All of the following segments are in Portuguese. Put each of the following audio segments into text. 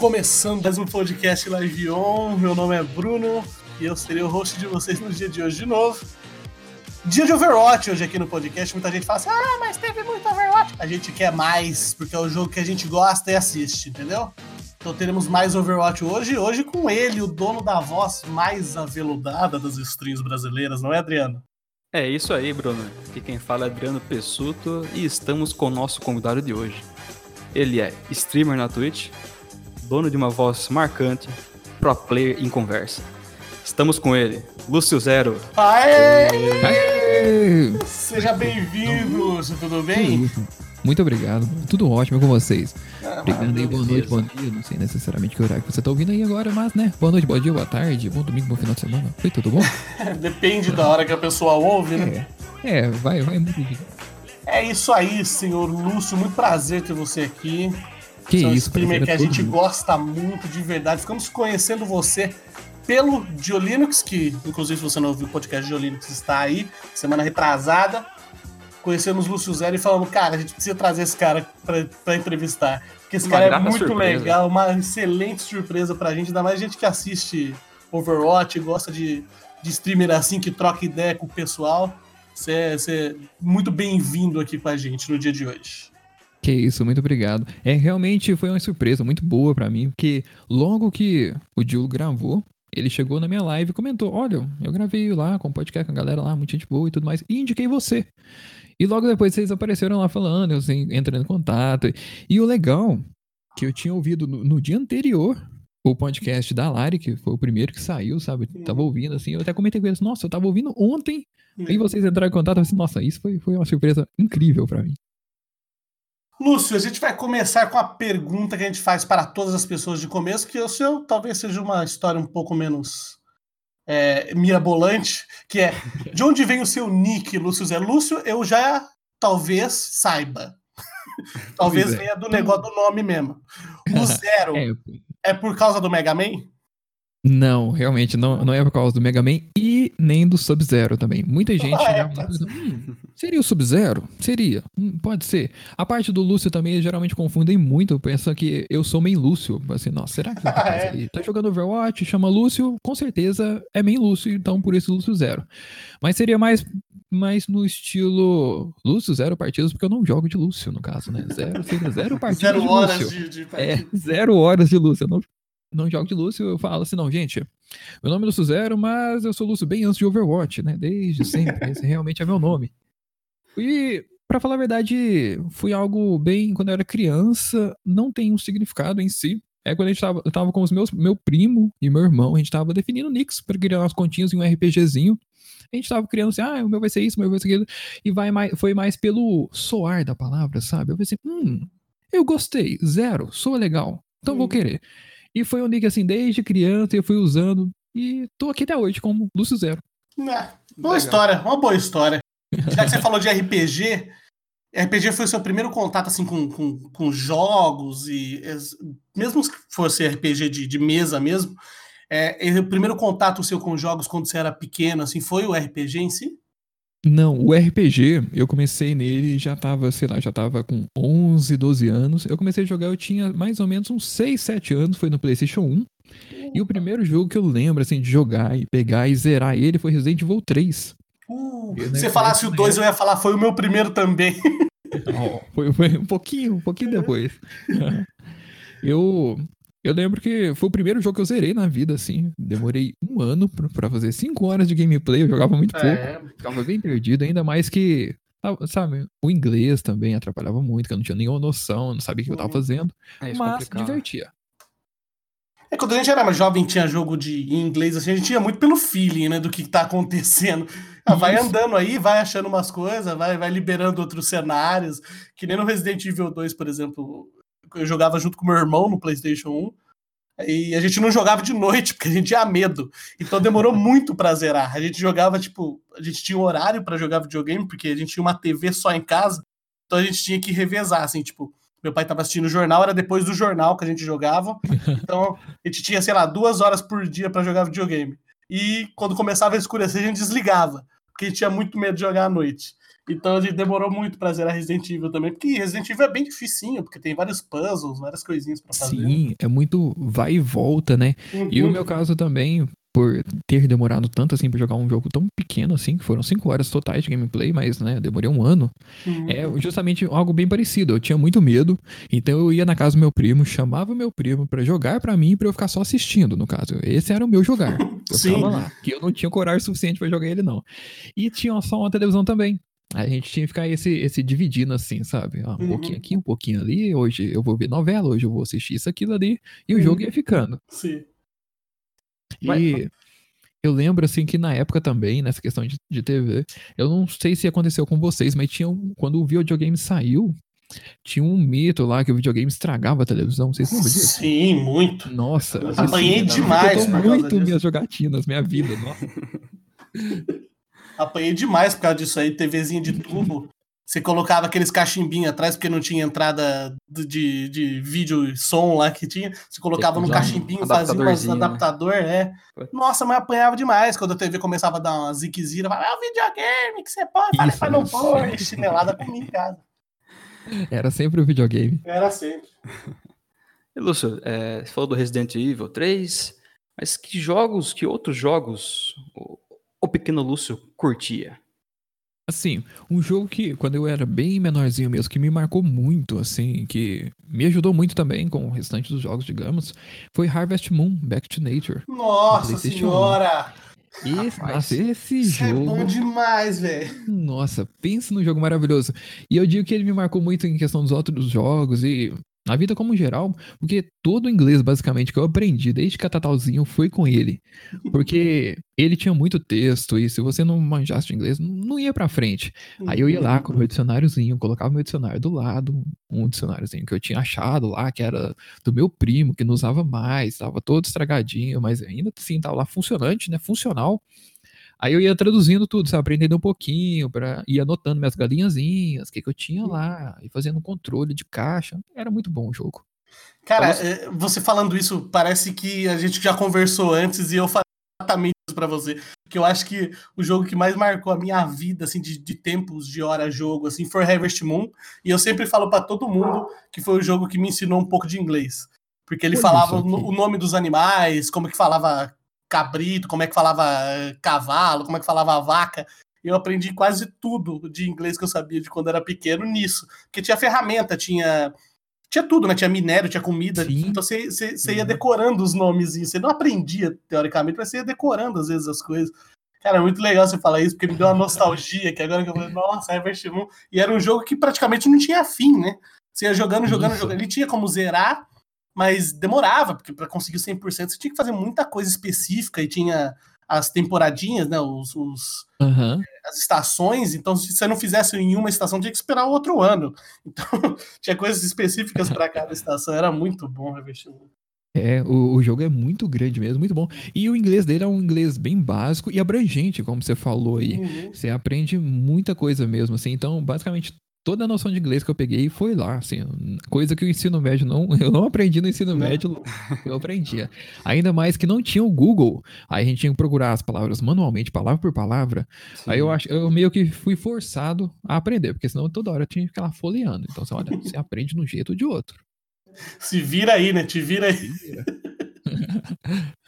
começando mais um podcast Live On. Meu nome é Bruno e eu serei o host de vocês no dia de hoje de novo. Dia de Overwatch hoje aqui no podcast. Muita gente fala assim: ah, mas teve muito Overwatch. A gente quer mais, porque é o jogo que a gente gosta e assiste, entendeu? Então teremos mais Overwatch hoje. Hoje com ele, o dono da voz mais aveludada das streams brasileiras, não é, Adriano? É isso aí, Bruno. Aqui quem fala é Adriano Pessuto e estamos com o nosso convidado de hoje. Ele é streamer na Twitch, dono de uma voz marcante, pro player em conversa. Estamos com ele, Lúcio Zero. Aê! Aê! Seja bem-vindo, Lúcio, tudo bem? Muito obrigado, tudo ótimo com vocês. Ah, obrigado aí, boa noite, bom dia. Não sei necessariamente que horário que você tá ouvindo aí agora, mas né, boa noite, bom dia, boa tarde, bom domingo, bom final de semana. Foi tudo bom? Depende da hora que a pessoa ouve, né? É, é vai, vai muito. É isso aí, senhor Lúcio. Muito prazer ter você aqui. Que é um isso, streamer que a gente mundo. gosta muito de verdade. Ficamos conhecendo você pelo Diolinux, que inclusive se você não ouviu o podcast Diolinux está aí, semana retrasada. Conhecemos Lúcio Zero e falamos, cara, a gente precisa trazer esse cara para entrevistar. Porque esse uma cara é muito surpresa. legal, uma excelente surpresa pra gente, ainda mais gente que assiste Overwatch, gosta de, de streamer assim, que troca ideia com o pessoal. Você é, é muito bem-vindo aqui com a gente no dia de hoje. Que isso, muito obrigado. É, realmente foi uma surpresa muito boa para mim, porque logo que o Diogo gravou, ele chegou na minha live e comentou: Olha, eu gravei lá com o podcast com a galera lá, muita gente boa e tudo mais, e indiquei você. E logo depois vocês apareceram lá falando, eu assim, entrando em contato. E o legal, que eu tinha ouvido no, no dia anterior o podcast da Lari, que foi o primeiro que saiu, sabe? Tava ouvindo, assim, eu até comentei com eles, nossa, eu tava ouvindo ontem e vocês entraram em contato, assim, nossa, isso foi, foi uma surpresa incrível para mim. Lúcio, a gente vai começar com a pergunta que a gente faz para todas as pessoas de começo, que o seu talvez seja uma história um pouco menos é, mirabolante, que é de onde vem o seu nick, Lúcio Zé? Lúcio, eu já talvez saiba. talvez é. venha do negócio do nome mesmo. O zero é. é por causa do Mega Man? Não, realmente não, não é por causa do Mega Man e nem do Sub-Zero também. Muita gente ah, é, hum, seria o Sub-Zero? Seria, hum, pode ser. A parte do Lúcio também geralmente confundem muito, pensam que eu sou main Lúcio. Assim, nossa, será que ah, é? tá jogando Overwatch, chama Lúcio, com certeza é main Lúcio, então por isso Lúcio Zero. Mas seria mais mais no estilo Lúcio, zero partidas, porque eu não jogo de Lúcio, no caso, né? Zero, seria zero partidas zero de horas Lúcio. De, de é, zero horas de Lúcio. Eu não, não jogo de Lúcio, eu falo assim, não, gente, meu nome é Lúcio Zero, mas eu sou Lúcio bem antes de Overwatch, né? Desde sempre, esse realmente é meu nome. E, para falar a verdade, foi algo bem, quando eu era criança, não tem um significado em si. É quando a gente tava, eu tava com os meus, meu primo e meu irmão, a gente tava definindo nicks para criar umas continhas em um RPGzinho. A gente tava criando assim, ah, o meu vai ser isso, o meu vai ser aquilo. E vai mais, foi mais pelo soar da palavra, sabe? Eu pensei, hum, eu gostei, zero, soa legal, então hum. vou querer. E foi um nick assim, desde criança eu fui usando. E tô aqui até hoje como Lúcio Zero. É, boa Legal. história, uma boa história. Já que você falou de RPG, RPG foi o seu primeiro contato assim com, com, com jogos e mesmo que fosse RPG de, de mesa mesmo, é, o primeiro contato seu com jogos quando você era pequeno assim foi o RPG em si? Não, o RPG, eu comecei nele já tava, sei lá, já tava com 11, 12 anos. Eu comecei a jogar, eu tinha mais ou menos uns 6, 7 anos, foi no PlayStation 1. E o primeiro jogo que eu lembro, assim, de jogar e pegar e zerar ele foi Resident Evil 3. Uh, se você falasse o 2, eu ia falar, foi o meu primeiro também. oh, foi, foi um pouquinho, um pouquinho depois. eu, eu lembro que foi o primeiro jogo que eu zerei na vida, assim. Demorei um ano pra, fazer cinco horas de gameplay, eu jogava muito é. pouco. Ficava bem perdido, ainda mais que, sabe, o inglês também atrapalhava muito, que eu não tinha nenhuma noção, não sabia o que eu tava uhum. fazendo. É, mas complicado. divertia. É, quando a gente era mais jovem, tinha jogo de em inglês, assim, a gente ia muito pelo feeling, né, do que tá acontecendo. Ah, vai andando aí, vai achando umas coisas, vai, vai liberando outros cenários, que nem no Resident Evil 2, por exemplo, eu jogava junto com meu irmão no PlayStation 1. E a gente não jogava de noite, porque a gente tinha medo. Então demorou muito pra zerar. A gente jogava, tipo, a gente tinha um horário para jogar videogame, porque a gente tinha uma TV só em casa. Então a gente tinha que revezar, assim, tipo, meu pai tava assistindo o jornal, era depois do jornal que a gente jogava. Então a gente tinha, sei lá, duas horas por dia para jogar videogame. E quando começava a escurecer, a gente desligava, porque a gente tinha muito medo de jogar à noite. Então a gente demorou muito pra zerar Resident Evil também, porque Resident Evil é bem dificinho, porque tem vários puzzles, várias coisinhas pra fazer. Sim, é muito vai e volta, né? Uhum. E o meu caso também, por ter demorado tanto assim pra jogar um jogo tão pequeno assim, que foram 5 horas totais de gameplay, mas né, demorei um ano. Uhum. É justamente algo bem parecido. Eu tinha muito medo, então eu ia na casa do meu primo, chamava o meu primo para jogar para mim para eu ficar só assistindo, no caso. Esse era o meu jogar. Eu Sim. tava lá, que eu não tinha coragem suficiente para jogar ele não. E tinha só uma televisão também. A gente tinha que ficar esse, esse dividindo assim, sabe? um uhum. pouquinho aqui, um pouquinho ali. Hoje eu vou ver novela, hoje eu vou assistir isso, aquilo ali. E o uhum. jogo ia ficando. Sim. E eu lembro, assim, que na época também, nessa questão de, de TV, eu não sei se aconteceu com vocês, mas tinha um, quando o videogame saiu, tinha um mito lá que o videogame estragava a televisão. Vocês lembram disso? Sim, muito. Nossa, apanhei demais. muito minhas jogatinas, minha vida. Nossa. apanhei demais por causa disso aí, TVzinha de tubo. Você colocava aqueles cachimbinhos atrás, porque não tinha entrada de, de vídeo e som lá que tinha. Você colocava no cachimbinho, fazia um adaptador, é. Nossa, mas apanhava demais quando a TV começava a dar uma ziquezira. Falava, é o videogame que você pode. Falei, não pode. Chinelada comigo em casa. Era sempre o videogame. Era sempre. E Lúcio, é, você falou do Resident Evil 3, mas que jogos, que outros jogos o, pequeno Lúcio curtia? Assim, um jogo que, quando eu era bem menorzinho mesmo, que me marcou muito, assim, que me ajudou muito também com o restante dos jogos, digamos, foi Harvest Moon, Back to Nature. Nossa senhora! Esse, Rapaz, nossa, esse jogo. É bom demais, velho. Nossa, pense no jogo maravilhoso. E eu digo que ele me marcou muito em questão dos outros jogos e na vida como geral, porque todo o inglês, basicamente, que eu aprendi desde catatalzinho foi com ele. Porque ele tinha muito texto e se você não manjasse de inglês, não ia pra frente. Aí eu ia lá com o meu dicionáriozinho, colocava meu dicionário do lado, um dicionáriozinho que eu tinha achado lá, que era do meu primo, que não usava mais, tava todo estragadinho, mas ainda assim tava lá funcionante, né? Funcional. Aí eu ia traduzindo tudo, sabe? Aprendendo um pouquinho, para ir anotando minhas galinhazinhas, o que, que eu tinha lá, e fazendo um controle de caixa. Era muito bom o jogo. Cara, então, você falando isso, parece que a gente já conversou antes e eu falei exatamente isso pra você. Que eu acho que o jogo que mais marcou a minha vida, assim, de, de tempos, de hora jogo, assim, foi Harvest Moon. E eu sempre falo para todo mundo que foi o jogo que me ensinou um pouco de inglês. Porque ele falava o nome dos animais, como que falava cabrito, como é que falava eh, cavalo, como é que falava vaca. Eu aprendi quase tudo de inglês que eu sabia de quando era pequeno nisso. Porque tinha ferramenta, tinha tinha tudo, né? Tinha minério, tinha comida. Sim. Então você, você, você ia uhum. decorando os nomes. Você não aprendia, teoricamente, mas você ia decorando às vezes as coisas. Cara, é muito legal você falar isso, porque me deu uma nostalgia, que agora que eu falei, nossa, Harvest Moon. E era um jogo que praticamente não tinha fim, né? Você ia jogando, jogando, isso. jogando. Ele tinha como zerar, mas demorava, porque para conseguir 100% você tinha que fazer muita coisa específica e tinha as temporadinhas, né, os, os uhum. as estações, então se você não fizesse em uma estação, tinha que esperar outro ano. Então, tinha coisas específicas para cada estação, era muito bom revestimento. É, o, o, jogo é muito grande mesmo, muito bom. E o inglês dele é um inglês bem básico e abrangente, como você falou aí. Uhum. Você aprende muita coisa mesmo, assim. Então, basicamente, toda a noção de inglês que eu peguei foi lá, assim, coisa que o ensino médio não, eu não aprendi no ensino médio, eu aprendia. Ainda mais que não tinha o Google, aí a gente tinha que procurar as palavras manualmente, palavra por palavra. Sim. Aí eu acho, eu meio que fui forçado a aprender, porque senão toda hora eu tinha que ficar lá folheando. Então, você olha, você aprende de um jeito ou de outro. Se vira aí, né? Te vira aí. Vira.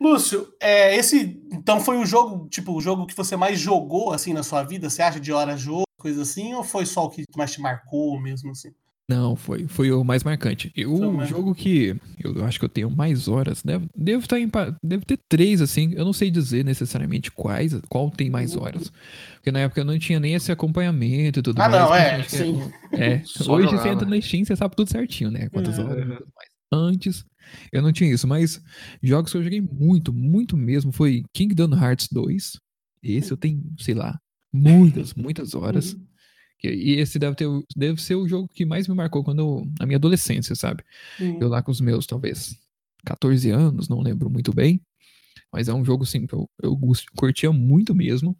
Lúcio, é, esse então foi o jogo, tipo, o jogo que você mais jogou assim na sua vida? Você acha de hora jogo? Coisa assim, ou foi só o que mais te marcou mesmo assim? Não, foi, foi o mais marcante. E o jogo que eu acho que eu tenho mais horas, deve, devo estar em, deve ter três, assim, eu não sei dizer necessariamente quais, qual tem mais uhum. horas. Porque na época eu não tinha nem esse acompanhamento e tudo ah, mais. Ah, não, é, sim. É, hoje jogava. você entra na Steam, você sabe tudo certinho, né? Quantas uhum. horas e tudo mais. Antes, eu não tinha isso, mas jogos que eu joguei muito, muito mesmo, foi Kingdom Hearts 2. Esse eu tenho, sei lá, muitas, muitas horas. Uhum. E esse deve, ter, deve ser o jogo que mais me marcou quando eu, na minha adolescência, sabe? Uhum. Eu lá com os meus, talvez, 14 anos, não lembro muito bem. Mas é um jogo, assim, que eu, eu curtia muito mesmo.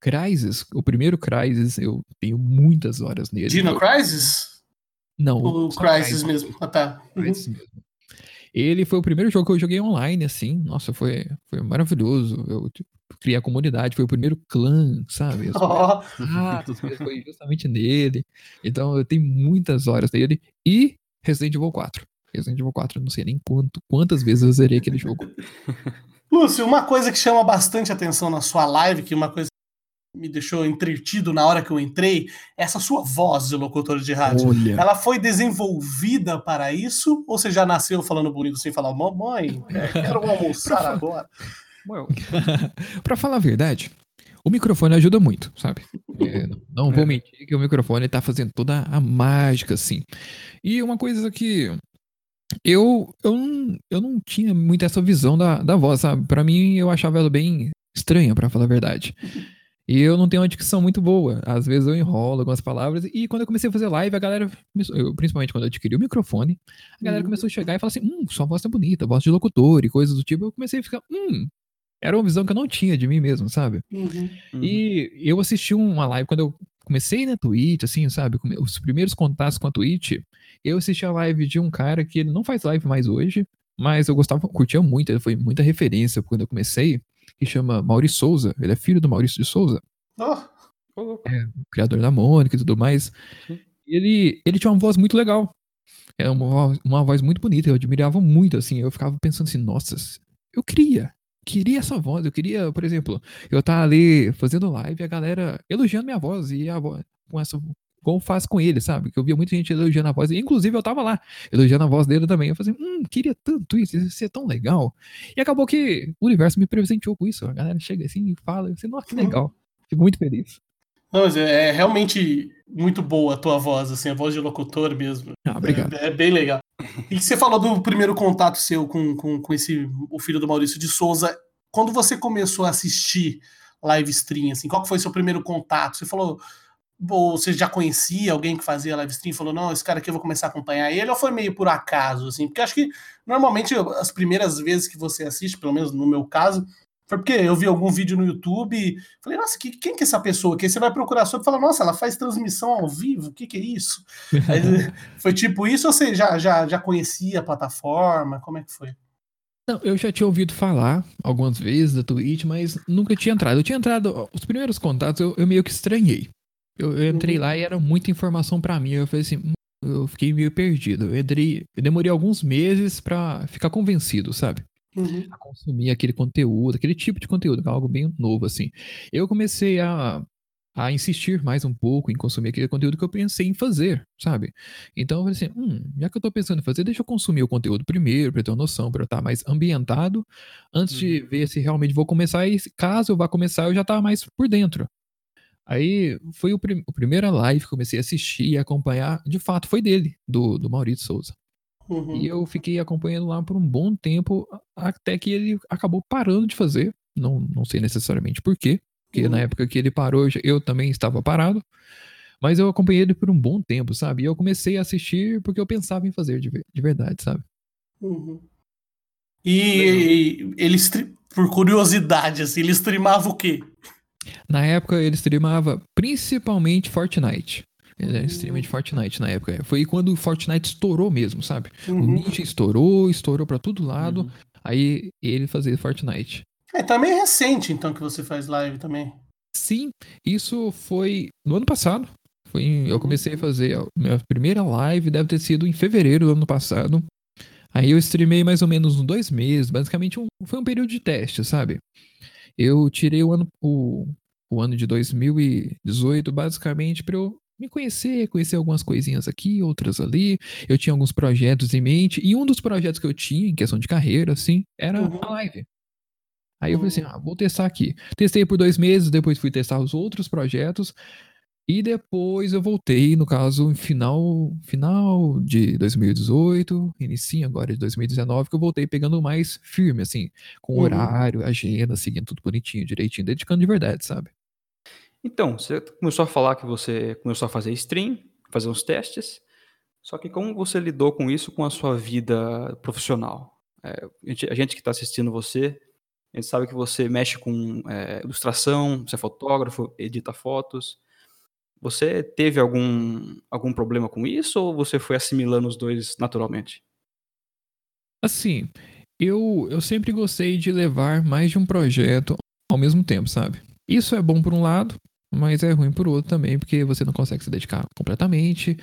Crysis, o primeiro Crysis, eu tenho muitas horas nele. Dino Crysis? Não. O Crysis mesmo. Ah, tá. Uhum. Crysis mesmo. Ele foi o primeiro jogo que eu joguei online, assim. Nossa, foi, foi maravilhoso. Eu tipo, criei a comunidade, foi o primeiro clã, sabe? Oh. Ah, foi justamente nele. Então eu tenho muitas horas nele. E Resident Evil 4. Resident Evil 4, eu não sei nem quanto, quantas vezes eu zerei aquele jogo. Lúcio, uma coisa que chama bastante atenção na sua live, que uma coisa me deixou entretido na hora que eu entrei, essa sua voz de locutor de rádio. Olha. Ela foi desenvolvida para isso? Ou você já nasceu falando bonito sem falar, mamãe, é, quero almoçar agora? para falar a verdade, o microfone ajuda muito, sabe? É, não vou é. mentir que o microfone tá fazendo toda a mágica, assim. E uma coisa que eu, eu, não, eu não tinha muito essa visão da, da voz, sabe? Pra mim, eu achava ela bem estranha, para falar a verdade. E eu não tenho uma dicção muito boa. Às vezes eu enrolo algumas palavras. E quando eu comecei a fazer live, a galera, eu, principalmente quando eu adquiri o microfone, a galera uhum. começou a chegar e falar assim: hum, sua voz tá bonita, voz de locutor e coisas do tipo. Eu comecei a ficar, hum, era uma visão que eu não tinha de mim mesmo, sabe? Uhum. E eu assisti uma live quando eu comecei na Twitch, assim, sabe? Os primeiros contatos com a Twitch, eu assisti a live de um cara que ele não faz live mais hoje, mas eu gostava, curtia muito, ele foi muita referência quando eu comecei, que chama Maurício Souza. Ele é filho do Maurício de Souza. Oh. É, criador da Mônica e tudo mais. Ele, ele tinha uma voz muito legal. É uma, uma voz muito bonita, eu admirava muito, assim. Eu ficava pensando assim, nossa, eu queria queria essa voz. Eu queria, por exemplo, eu estar tá ali fazendo live e a galera elogiando minha voz e a voz com essa como faz com ele, sabe? Que eu via muita gente elogiando a voz, e inclusive eu tava lá, elogiando a voz dele também. Eu falei, hum, queria tanto isso, isso ia ser tão legal. E acabou que o universo me presenteou com isso. A galera chega assim e fala, eu falei, nossa, que legal. Fico muito feliz. Não, mas é, é realmente muito boa a tua voz, assim, a voz de locutor mesmo. Ah, obrigado. É, é bem legal. E você falou do primeiro contato seu com, com, com esse, o filho do Maurício de Souza. Quando você começou a assistir live stream, assim, qual foi seu primeiro contato? Você falou, ou você já conhecia alguém que fazia live stream, falou, não, esse cara aqui eu vou começar a acompanhar ele, ou foi meio por acaso, assim? Porque acho que normalmente as primeiras vezes que você assiste, pelo menos no meu caso, foi porque eu vi algum vídeo no YouTube e falei, nossa, que, quem que é essa pessoa? Que aí você vai procurar sobre e fala, nossa, ela faz transmissão ao vivo, o que, que é isso? aí, foi tipo isso ou você já, já, já conhecia a plataforma? Como é que foi? Não, eu já tinha ouvido falar algumas vezes da Twitch, mas nunca tinha entrado. Eu tinha entrado, os primeiros contatos eu, eu meio que estranhei. Eu, eu entrei lá e era muita informação para mim. Eu falei assim, eu fiquei meio perdido. Eu, entrei, eu demorei alguns meses para ficar convencido, sabe? uhum. a consumir aquele conteúdo, aquele tipo de conteúdo, é algo bem novo, assim. Eu comecei a, a insistir mais um pouco em consumir aquele conteúdo que eu pensei em fazer, sabe? Então eu falei assim, hum, já que eu tô pensando em fazer, deixa eu consumir o conteúdo primeiro, pra ter uma noção, pra eu estar mais ambientado, antes uhum. de ver se realmente vou começar, e caso eu vá começar, eu já tava mais por dentro. Aí foi o, prim o primeira live que comecei a assistir e acompanhar, de fato, foi dele, do, do Maurício Souza. Uhum. E eu fiquei acompanhando lá por um bom tempo, até que ele acabou parando de fazer. Não, não sei necessariamente por quê, porque uhum. na época que ele parou, eu também estava parado. Mas eu acompanhei ele por um bom tempo, sabe? E eu comecei a assistir porque eu pensava em fazer de, de verdade, sabe? Uhum. E ele, por curiosidade, assim, ele streamava o quê? Na época ele streamava principalmente Fortnite. Ele era extremamente Fortnite na época. Foi quando o Fortnite estourou mesmo, sabe? Uhum. O Ninja estourou, estourou para todo lado. Uhum. Aí ele fazia Fortnite. É também recente, então, que você faz live também. Sim, isso foi no ano passado. Foi em, eu comecei a fazer a minha primeira live, deve ter sido em fevereiro do ano passado. Aí eu streamei mais ou menos uns dois meses, basicamente um, foi um período de teste, sabe? Eu tirei o ano, o, o ano de 2018 basicamente para eu me conhecer, conhecer algumas coisinhas aqui, outras ali. Eu tinha alguns projetos em mente, e um dos projetos que eu tinha, em questão de carreira, assim, era uhum. a live. Aí eu falei assim, uhum. ah, vou testar aqui. Testei por dois meses, depois fui testar os outros projetos, e depois eu voltei, no caso, final, final de 2018, início agora de 2019, que eu voltei pegando mais firme, assim, com uhum. horário, agenda, seguindo tudo bonitinho, direitinho, dedicando de verdade, sabe? Então, você começou a falar que você começou a fazer stream, fazer uns testes. Só que como você lidou com isso com a sua vida profissional? É, a gente que está assistindo você, a gente sabe que você mexe com é, ilustração, você é fotógrafo, edita fotos. Você teve algum, algum problema com isso ou você foi assimilando os dois naturalmente? Assim, eu, eu sempre gostei de levar mais de um projeto ao mesmo tempo, sabe? Isso é bom por um lado, mas é ruim por outro também, porque você não consegue se dedicar completamente.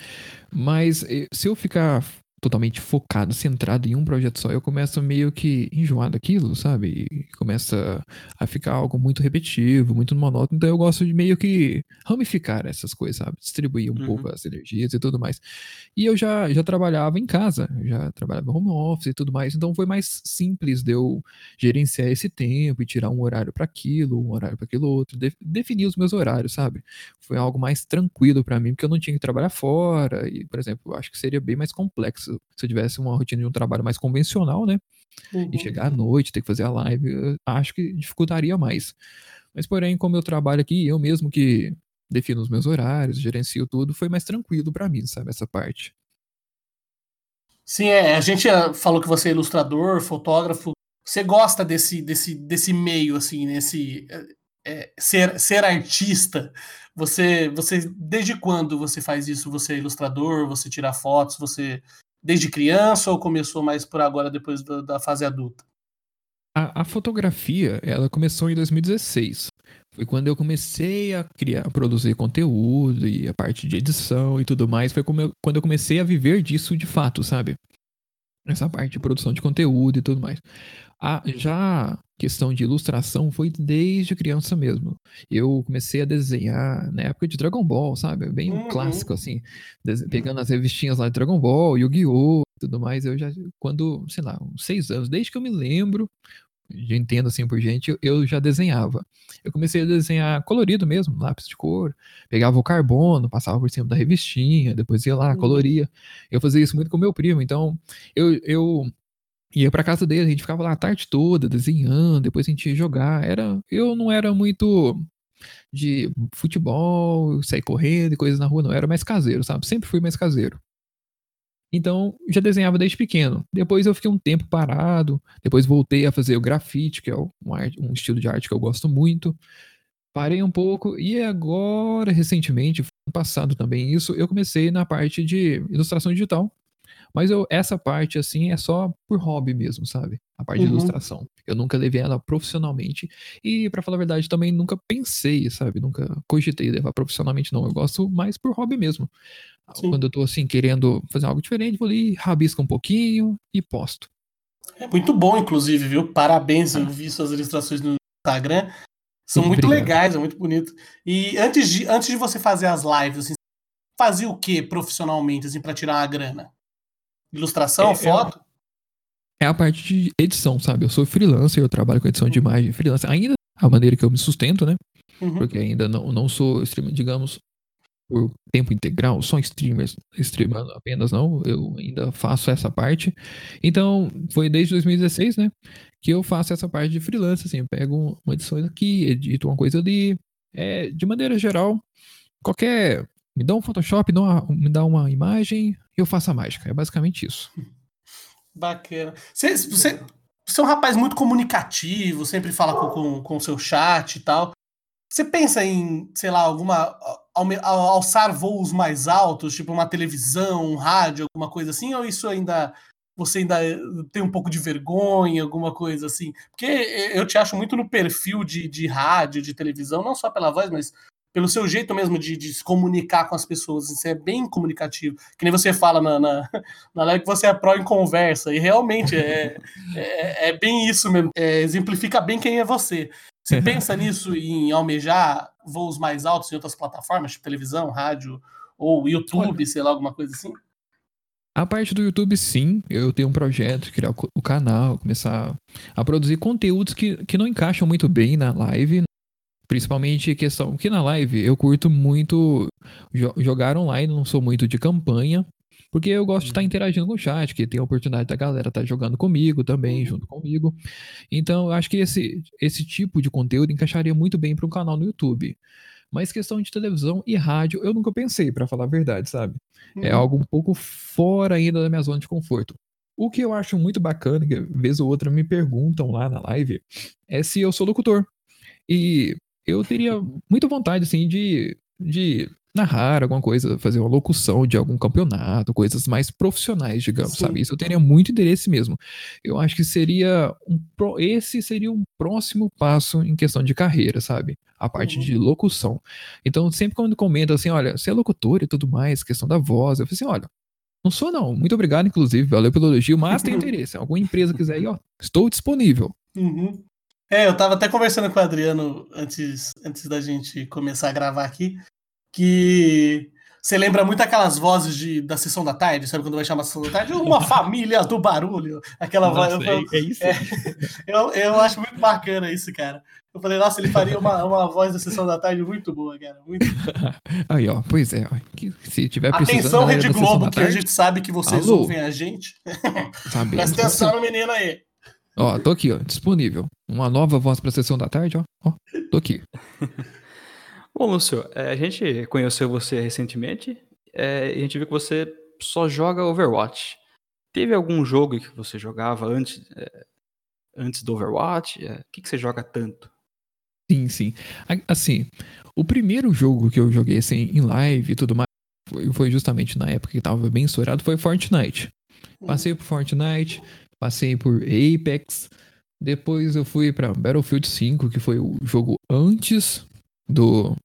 Mas eh, se eu ficar totalmente focado, centrado em um projeto só, eu começo meio que enjoar daquilo, sabe? E começa a ficar algo muito repetitivo, muito monótono. Então eu gosto de meio que ramificar essas coisas, sabe? Distribuir um uhum. pouco as energias e tudo mais. E eu já, já trabalhava em casa, já trabalhava home office e tudo mais, então foi mais simples de eu gerenciar esse tempo e tirar um horário para aquilo, um horário para aquilo outro, de, definir os meus horários, sabe? Foi algo mais tranquilo para mim, porque eu não tinha que trabalhar fora e, por exemplo, eu acho que seria bem mais complexo se eu tivesse uma rotina de um trabalho mais convencional, né? Uhum. E chegar à noite, ter que fazer a live, acho que dificultaria mais. Mas, porém, como eu trabalho aqui, eu mesmo que defino os meus horários, gerencio tudo, foi mais tranquilo para mim, sabe? Essa parte. Sim, é, a gente eh, falou que você é ilustrador, fotógrafo. Você gosta desse, desse, desse meio, assim, nesse é, ser, ser artista. Você, você, desde quando você faz isso? Você é ilustrador? Você tira fotos? Você desde criança ou começou mais por agora, depois da, da fase adulta? A, a, fotografia, ela começou em 2016. Foi quando eu comecei a criar, a produzir conteúdo e a parte de edição e tudo mais. Foi eu, quando eu comecei a viver disso de fato, sabe? Essa parte de produção de conteúdo e tudo mais. A, já questão de ilustração foi desde criança mesmo. Eu comecei a desenhar na época de Dragon Ball, sabe? Bem uhum. clássico, assim. Pegando as revistinhas lá de Dragon Ball, Yu-Gi-Oh! tudo mais. Eu já, quando, sei lá, uns seis anos, desde que eu me lembro, já entendo assim por gente, eu já desenhava. Eu comecei a desenhar colorido mesmo, lápis de cor, pegava o carbono, passava por cima da revistinha, depois ia lá, uhum. coloria. Eu fazia isso muito com meu primo, então eu, eu ia pra casa dele, a gente ficava lá a tarde toda desenhando, depois a gente ia jogar. Era, eu não era muito de futebol, sair correndo e coisas na rua, não. Eu era mais caseiro, sabe? Sempre fui mais caseiro. Então, já desenhava desde pequeno. Depois eu fiquei um tempo parado, depois voltei a fazer o grafite, que é um, um estilo de arte que eu gosto muito. Parei um pouco e agora, recentemente, no passado também isso, eu comecei na parte de ilustração digital, mas eu, essa parte, assim, é só por hobby mesmo, sabe? A parte uhum. de ilustração. Eu nunca levei ela profissionalmente. E, para falar a verdade, também nunca pensei, sabe? Nunca cogitei levar profissionalmente, não. Eu gosto mais por hobby mesmo. Sim. Quando eu tô, assim, querendo fazer algo diferente, vou ali, rabisco um pouquinho e posto. É muito bom, inclusive, viu? Parabéns, eu vi suas ilustrações no Instagram. São muito obrigado. legais, é muito bonito. E antes de, antes de você fazer as lives, assim, fazia o que profissionalmente, assim, para tirar uma grana? Ilustração, é, é foto? É a, parte de edição, sabe? Eu sou freelancer, eu trabalho com edição uhum. de imagem freelancer. Ainda a maneira que eu me sustento, né? Uhum. Porque ainda não, não sou streamer, digamos, por tempo integral, só streamers, streamando apenas não, eu ainda faço essa parte. Então, foi desde 2016, né, que eu faço essa parte de freelance, assim, eu pego uma edição aqui, edito uma coisa ali, é, de maneira geral, qualquer, me dá um Photoshop, me dá uma imagem, eu faço a mágica. É basicamente isso. Bacana. Você, você, você é um rapaz muito comunicativo, sempre fala com, com, o seu chat e tal. Você pensa em, sei lá, alguma. alçar voos mais altos, tipo uma televisão, um rádio, alguma coisa assim? Ou isso ainda. Você ainda tem um pouco de vergonha, alguma coisa assim? Porque eu te acho muito no perfil de, de rádio, de televisão, não só pela voz, mas pelo seu jeito mesmo de, de, se comunicar com as pessoas. Você é bem comunicativo. Que nem você fala na, na, na live que você é pró em conversa. E realmente é, é, é bem isso mesmo. É, exemplifica bem quem é você. Você pensa nisso em almejar voos mais altos em outras plataformas, tipo televisão, rádio ou YouTube, sei lá, alguma coisa assim? A parte do YouTube, sim. Eu tenho um projeto de criar o canal, começar a produzir conteúdos que, que não encaixam muito bem na live, Principalmente questão que na live eu curto muito jogar online, não sou muito de campanha, porque eu gosto de estar uhum. interagindo com o chat, que tem a oportunidade da galera estar jogando comigo também, junto comigo. Então, eu acho que esse, esse tipo de conteúdo encaixaria muito bem para um canal no YouTube. Mas questão de televisão e rádio, eu nunca pensei, para falar a verdade, sabe? É uhum. É algo um pouco fora ainda da minha zona de conforto. O que eu acho muito bacana, que vez ou outra me perguntam lá na live, é se eu sou locutor. E eu teria muita vontade, assim, de, de narrar alguma coisa, fazer uma locução de algum campeonato, coisas mais profissionais, digamos, Sim. sabe? Isso eu teria muito interesse mesmo. Eu acho que seria um esse seria um próximo passo em questão de carreira, sabe? A parte uhum. de locução. Então, sempre quando comenta assim, olha, você é locutor e tudo mais, questão da voz, eu falei assim, olha, não sou não, muito obrigado inclusive, valeu pelo elogio, mas tem interesse, alguma empresa quiser aí, ó, estou disponível. Uhum. É, eu tava até conversando com o Adriano antes, antes da gente começar a gravar aqui, que você lembra muito aquelas vozes de, da sessão da tarde, sabe quando vai chamar a sessão da tarde? Uma família do barulho. Aquela nossa, voz. Eu, é, é isso. É, eu, eu acho muito bacana isso, cara. Eu falei, nossa, ele faria uma, uma voz da sessão da tarde muito boa, cara. Muito Aí, ó, pois é. se tiver Atenção, Rede Globo, que a gente sabe que vocês Alô? ouvem a gente. Sabe, Presta atenção no menino aí. Ó, tô aqui, ó, disponível. Uma nova voz pra sessão da tarde, ó. Ó, tô aqui. Bom, Lúcio, é, a gente conheceu você recentemente é, e a gente viu que você só joga Overwatch. Teve algum jogo que você jogava antes, é, antes do Overwatch? O que, que você joga tanto? Sim, sim. Assim, o primeiro jogo que eu joguei assim, em live e tudo mais foi justamente na época que tava bem estourado, foi Fortnite. Passei por Fortnite, passei por Apex, depois eu fui para Battlefield 5, que foi o jogo antes do,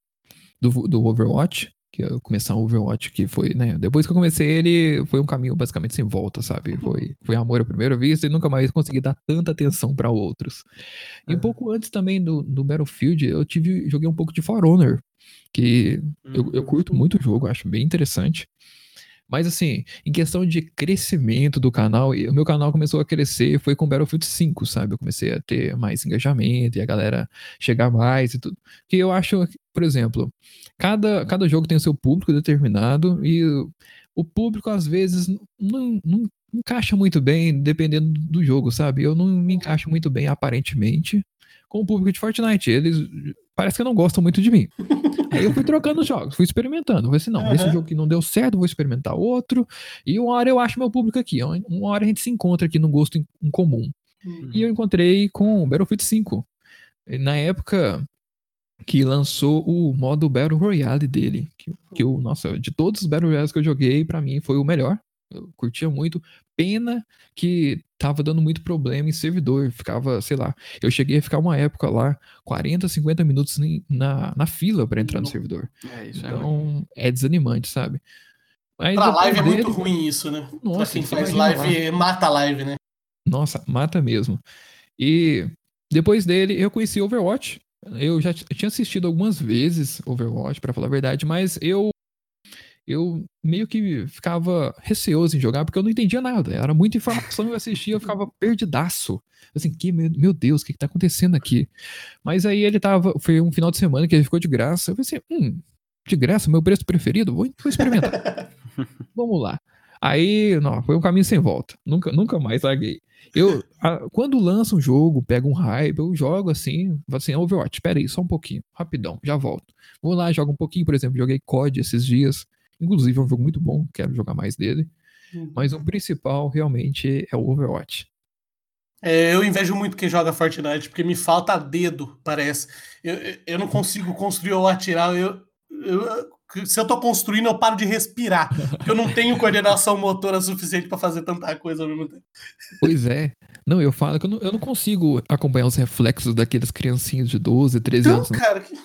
do, do Overwatch, que eu começar o Overwatch, que foi, né? Depois que eu comecei ele, foi um caminho basicamente sem volta, sabe? Foi, foi amor à primeira vista e nunca mais consegui dar tanta atenção para outros. E um pouco antes também do, do Battlefield, eu tive, joguei um pouco de For Honor, que eu, eu curto uhum. muito o jogo, acho bem interessante. Mas assim, em questão de crescimento do canal, o meu canal começou a crescer foi com Battlefield 5, sabe? Eu comecei a ter mais engajamento e a galera chegar mais e tudo. Que eu acho, por exemplo, cada, cada jogo tem o seu público determinado e o público às vezes não, não encaixa muito bem dependendo do jogo, sabe? Eu não me encaixo muito bem aparentemente com o público de Fortnite. Eles parece que não gostam muito de mim. Aí eu fui trocando os jogos, fui experimentando. Falei assim, não, uhum. esse jogo que não deu certo, vou experimentar outro. E uma hora eu acho meu público aqui. Uma hora a gente se encontra aqui num gosto em comum. Uhum. E eu encontrei com Battlefield 5. Na época que lançou o modo Battle Royale dele. Que, que eu, nossa, de todos os Battle Royales que eu joguei, para mim foi o melhor. Eu curtia muito. Pena que tava dando muito problema em servidor. Ficava, sei lá, eu cheguei a ficar uma época lá, 40, 50 minutos na, na fila para entrar no servidor. É, isso é então, é, é desanimante, sabe? Mas pra live é muito ruim isso, né? Nossa, pra quem faz live, lá. mata a live, né? Nossa, mata mesmo. E depois dele, eu conheci Overwatch. Eu já tinha assistido algumas vezes Overwatch, para falar a verdade, mas eu eu meio que ficava receoso em jogar porque eu não entendia nada. Era muita informação, eu assistia, eu ficava perdidaço. Assim, que, meu Deus, o que, que tá acontecendo aqui? Mas aí ele tava. Foi um final de semana que ele ficou de graça. Eu pensei, hum, de graça, meu preço preferido? Vou, vou experimentar. Vamos lá. Aí, não, foi um caminho sem volta. Nunca, nunca mais larguei. Eu, a, quando lança um jogo, pega um hype, eu jogo assim, assim, Overwatch, espera aí, só um pouquinho, rapidão, já volto. Vou lá, jogo um pouquinho, por exemplo, joguei COD esses dias. Inclusive é um jogo muito bom, quero jogar mais dele. Uhum. Mas o principal realmente é o Overwatch. É, eu invejo muito quem joga Fortnite, porque me falta dedo, parece. Eu, eu não consigo construir ou atirar. Eu, eu, se eu tô construindo, eu paro de respirar. Porque eu não tenho coordenação motora suficiente para fazer tanta coisa ao mesmo tempo. Pois é. Não, eu falo que eu não, eu não consigo acompanhar os reflexos daqueles criancinhos de 12, 13 então, anos. Cara, que...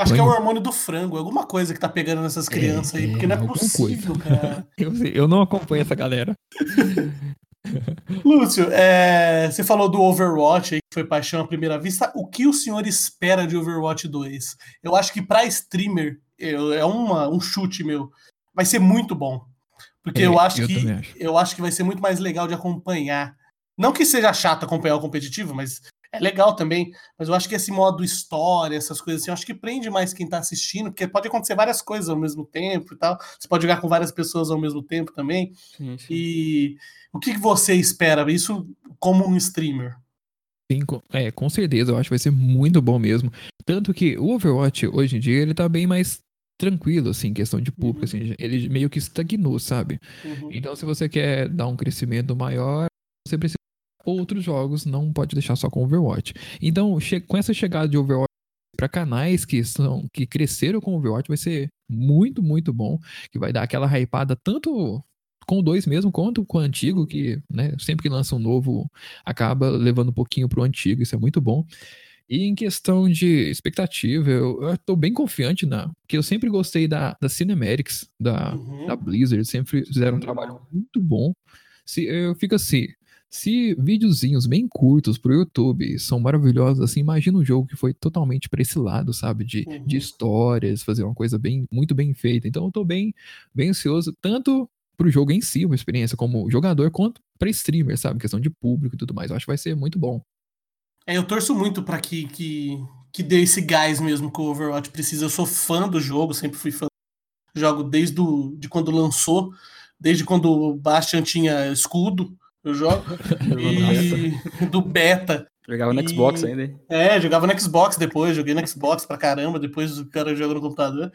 Acho que é o hormônio do frango, alguma coisa que tá pegando nessas é, crianças é, aí, porque não é possível, coisa. cara. eu, eu não acompanho essa galera. Lúcio, é, você falou do Overwatch aí, que foi paixão à primeira vista. O que o senhor espera de Overwatch 2? Eu acho que para streamer, é uma, um chute meu, vai ser muito bom. Porque é, eu, acho eu que acho. eu acho que vai ser muito mais legal de acompanhar. Não que seja chato acompanhar o competitivo, mas é legal também, mas eu acho que esse modo história, essas coisas assim, eu acho que prende mais quem tá assistindo, porque pode acontecer várias coisas ao mesmo tempo e tal. Você pode jogar com várias pessoas ao mesmo tempo também. Sim, sim. E o que, você espera? Isso como um streamer? Sim, é, com certeza, eu acho que vai ser muito bom mesmo. Tanto que o Overwatch, hoje em dia, ele tá bem mais tranquilo, assim, questão de público, uhum. assim, ele meio que estagnou, sabe? Uhum. Então, se você quer dar um crescimento maior, você precisa outros jogos, não pode deixar só com Overwatch. Então, com essa chegada de Overwatch, para canais que são que cresceram com o Overwatch vai ser muito, muito bom, que vai dar aquela hypada tanto com o 2 mesmo, quanto com o antigo, que né, sempre que lança um novo, acaba levando um pouquinho pro antigo, isso é muito bom. E em questão de expectativa, eu, tô bem confiante na. Porque eu sempre gostei da, da Cinematics, da, uhum. da Blizzard, sempre fizeram um trabalho muito bom. Se, eu fico assim. Se videozinhos bem curtos pro YouTube são maravilhosos, assim, imagina um jogo que foi totalmente para esse lado, sabe? De, uhum. de histórias, fazer uma coisa bem, muito bem feita. Então eu tô bem, bem ansioso, tanto pro jogo em si, uma experiência como jogador, quanto para streamer, sabe? Questão de público e tudo mais. Eu acho que vai ser muito bom. É, eu torço muito para que, que, que dê esse gás mesmo que o Overwatch precisa. Eu sou fã do jogo, sempre fui fã do jogo desde do, de quando lançou, desde quando o Bastion tinha escudo, eu jogo, e do beta. Jogava no e... Xbox ainda, hein? É, jogava no Xbox depois, joguei no Xbox pra caramba, depois o cara joga no computador.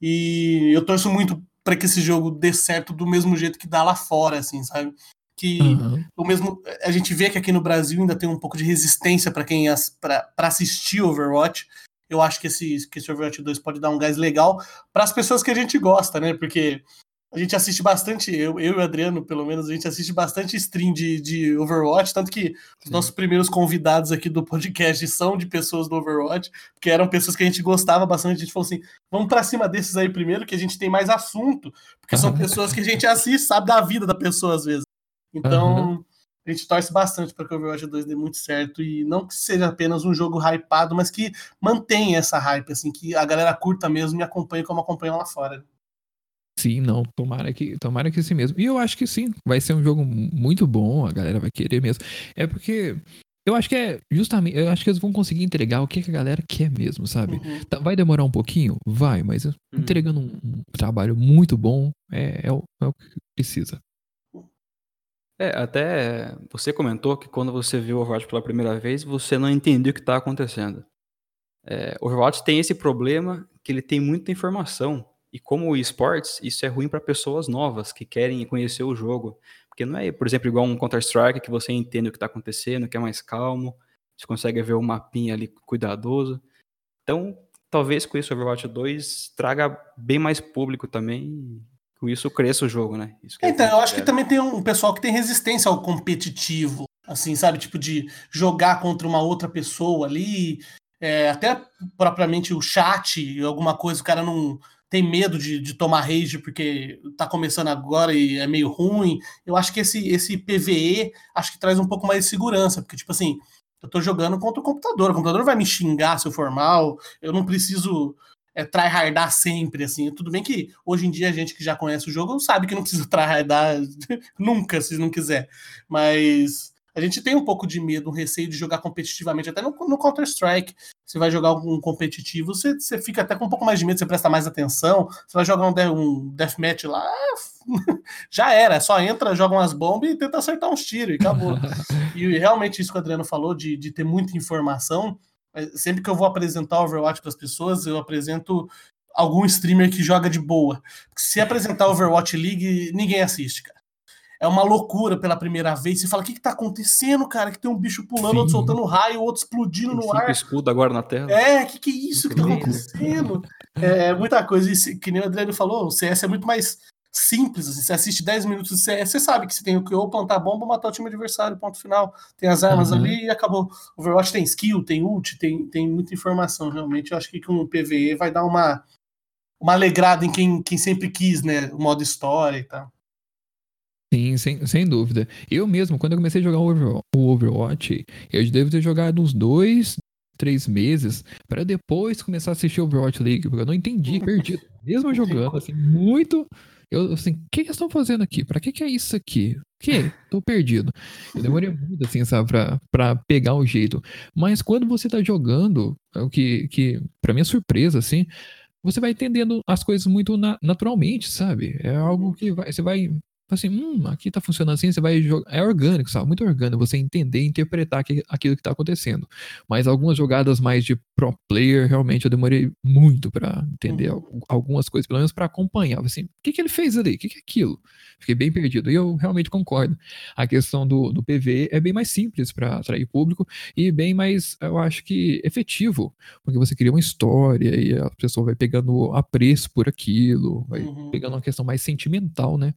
E eu torço muito para que esse jogo dê certo do mesmo jeito que dá lá fora, assim, sabe? que uhum. o mesmo a gente vê que aqui no Brasil ainda tem um pouco de resistência para quem para assistir Overwatch. Eu acho que esse que esse Overwatch 2 pode dar um gás legal para as pessoas que a gente gosta, né? Porque a gente assiste bastante, eu, eu e o Adriano, pelo menos, a gente assiste bastante stream de, de Overwatch, tanto que os nossos primeiros convidados aqui do podcast são de pessoas do Overwatch, porque eram pessoas que a gente gostava bastante, a gente falou assim, vamos para cima desses aí primeiro, que a gente tem mais assunto, porque são pessoas que a gente assiste, sabe da vida da pessoa às vezes. Então, uhum. a gente torce bastante para que o Overwatch 2 dê muito certo e não que seja apenas um jogo hypado, mas que mantenha essa hype, assim, que a galera curta mesmo e acompanhe como acompanham lá fora. Sim, não, tomara que, tomara que sim mesmo. E eu acho que sim, vai ser um jogo muito bom, a galera vai querer mesmo. É porque eu acho que é justamente, eu acho que eles vão conseguir entregar o que a galera quer mesmo, sabe? Uhum. Tá, vai demorar um pouquinho? Vai, mas uhum. entregando um, um, trabalho muito bom é, é, o, é o que precisa. É, até você comentou que quando você viu o Overwatch pela primeira vez, você não entendeu o que está acontecendo. É, Overwatch tem esse problema que ele tem muita informação. E como o esportes, isso é ruim para pessoas novas que querem conhecer o jogo. Porque não é, por exemplo, igual um Counter-Strike que você entende o que está acontecendo, que é mais calmo, você consegue ver o mapinha ali cuidadoso. Então, talvez com isso o Overwatch 2 traga bem mais público também com isso cresça o jogo, né? então, eu acho que também tem um pessoal que tem resistência ao competitivo, assim, sabe? Tipo, de jogar contra uma outra pessoa ali, é, até propriamente o chat, alguma coisa, o cara não tem medo de, de tomar rage porque tá começando agora e é meio ruim. Eu acho que esse, esse PVE acho que traz um pouco mais de segurança, porque, tipo assim, eu tô jogando contra o computador, o computador vai me xingar se eu for mal, eu não preciso é, tryhardar sempre, assim. Tudo bem que hoje em dia a gente que já conhece o jogo sabe que não precisa tryhardar nunca, se não quiser. Mas a gente tem um pouco de medo, um receio de jogar competitivamente, até no, no Counter-Strike. Você vai jogar um competitivo, você, você fica até com um pouco mais de medo, você presta mais atenção. Você vai jogar um, um deathmatch lá, já era, só entra, joga umas bombas e tenta acertar uns tiros e acabou. e realmente isso que o Adriano falou, de, de ter muita informação, Sempre que eu vou apresentar Overwatch para as pessoas, eu apresento algum streamer que joga de boa. Porque se apresentar Overwatch League, ninguém assiste, cara. É uma loucura pela primeira vez. Você fala: o que, que tá acontecendo, cara? Que tem um bicho pulando, Sim. outro soltando raio, outro explodindo no ar. escudo agora na tela. É, que que é isso que tá acontecendo? É, é muita coisa. E, que nem o Adriano falou, o CS é muito mais simples. Assim, você assiste 10 minutos de CS, você sabe que você tem que ou plantar bomba ou matar o time adversário, ponto final. Tem as armas uhum. ali e acabou. O Overwatch tem skill, tem ult, tem, tem muita informação, realmente. Eu acho que com o PVE vai dar uma, uma alegrada em quem, quem sempre quis, né? O modo história e tal. Sim, sem, sem dúvida. Eu mesmo, quando eu comecei a jogar o Overwatch, eu devo ter jogado uns dois, três meses para depois começar a assistir o Overwatch League, porque eu não entendi, perdido. Mesmo jogando, assim, muito eu, assim, o que eles estão fazendo aqui? Pra que que é isso aqui? Que? Tô perdido. Eu demorei muito, assim, sabe, pra, pra pegar o jeito. Mas quando você tá jogando, é o que, que pra minha surpresa, assim, você vai entendendo as coisas muito na, naturalmente, sabe? É algo que vai, você vai assim, hum, aqui tá funcionando assim, você vai jogar. É orgânico, sabe? Muito orgânico você entender e interpretar aquilo que tá acontecendo. Mas algumas jogadas mais de pro player, realmente eu demorei muito para entender uhum. algumas coisas, pelo menos para acompanhar. Assim, o que, que ele fez ali? O que, que é aquilo? Fiquei bem perdido. E eu realmente concordo. A questão do, do PV é bem mais simples para atrair público e bem mais, eu acho que, efetivo. Porque você cria uma história e a pessoa vai pegando apreço por aquilo, vai uhum. pegando uma questão mais sentimental, né?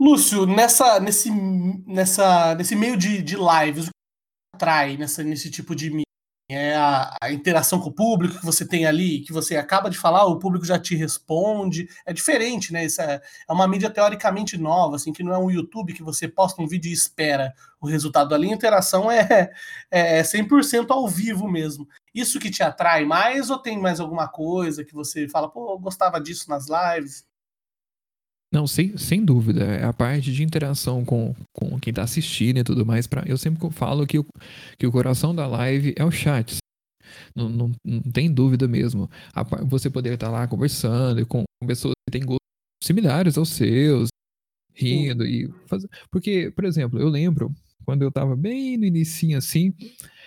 Lúcio, nessa, nesse, nessa, nesse meio de, de lives, o que atrai nessa, nesse tipo de mídia? É a, a, interação com o público que você tem ali, que você acaba de falar, o público já te responde. É diferente, né? Isso é, é uma mídia teoricamente nova, assim, que não é um YouTube que você posta um vídeo e espera o resultado ali. A interação é, é 100% ao vivo mesmo. Isso que te atrai mais ou tem mais alguma coisa que você fala, pô, eu gostava disso nas lives? Não, sem, sem dúvida. É a parte de interação com, com quem está assistindo e tudo mais. Pra, eu sempre falo que o, que o coração da live é o chat. Não, não, não tem dúvida mesmo. A, você poder estar tá lá conversando com pessoas que têm gostos similares aos seus, rindo e. Porque, por exemplo, eu lembro quando eu estava bem no início assim,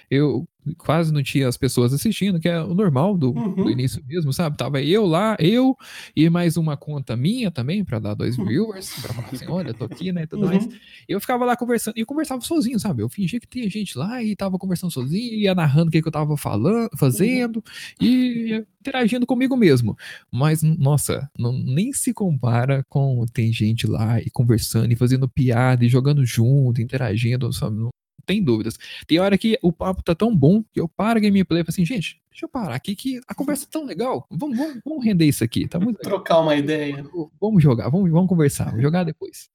eu quase não tinha as pessoas assistindo, que é o normal do, uhum. do início mesmo, sabe? Tava eu lá, eu e mais uma conta minha também, para dar dois viewers, pra falar assim, olha, tô aqui, né, tudo uhum. mais. Eu ficava lá conversando, e eu conversava sozinho, sabe? Eu fingia que tinha gente lá e tava conversando sozinho, ia narrando o que, que eu tava falando, fazendo, uhum. e interagindo comigo mesmo. Mas, nossa, não, nem se compara com tem gente lá e conversando, e fazendo piada, e jogando junto, interagindo, sabe? Tem dúvidas. Tem hora que o papo tá tão bom que eu paro a gameplay e falo assim, gente, deixa eu parar aqui que a conversa é tão legal. Vamos, vamos, vamos render isso aqui. Tá muito Trocar uma ideia. Vamos jogar, vamos, vamos conversar, vamos jogar depois.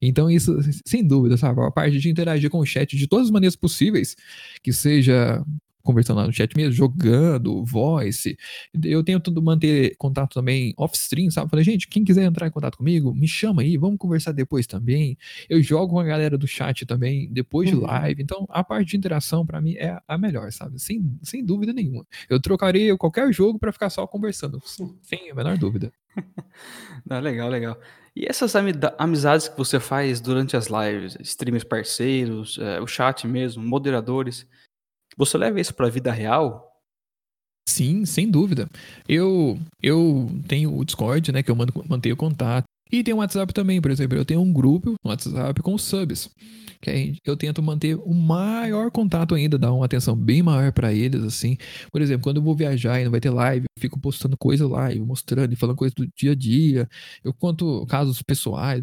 Então, isso, sem dúvida, sabe? A parte de interagir com o chat de todas as maneiras possíveis, que seja conversando lá no chat mesmo, jogando, voice. Eu tento manter contato também off-stream, sabe? Falei, gente, quem quiser entrar em contato comigo, me chama aí, vamos conversar depois também. Eu jogo com a galera do chat também, depois uhum. de live. Então, a parte de interação, para mim, é a melhor, sabe? Sem, sem dúvida nenhuma. Eu trocaria qualquer jogo para ficar só conversando, sem a menor dúvida. Não, legal, legal. E essas amizades que você faz durante as lives, streamers parceiros, é, o chat mesmo, moderadores, você leva isso para a vida real? Sim, sem dúvida. Eu eu tenho o Discord, né, que eu mando, mantenho contato. E tem o WhatsApp também, por exemplo, eu tenho um grupo no WhatsApp com subs, que eu tento manter o maior contato ainda, dar uma atenção bem maior para eles, assim. Por exemplo, quando eu vou viajar e não vai ter live, eu fico postando coisa lá, e mostrando e falando coisas do dia a dia. Eu conto casos pessoais,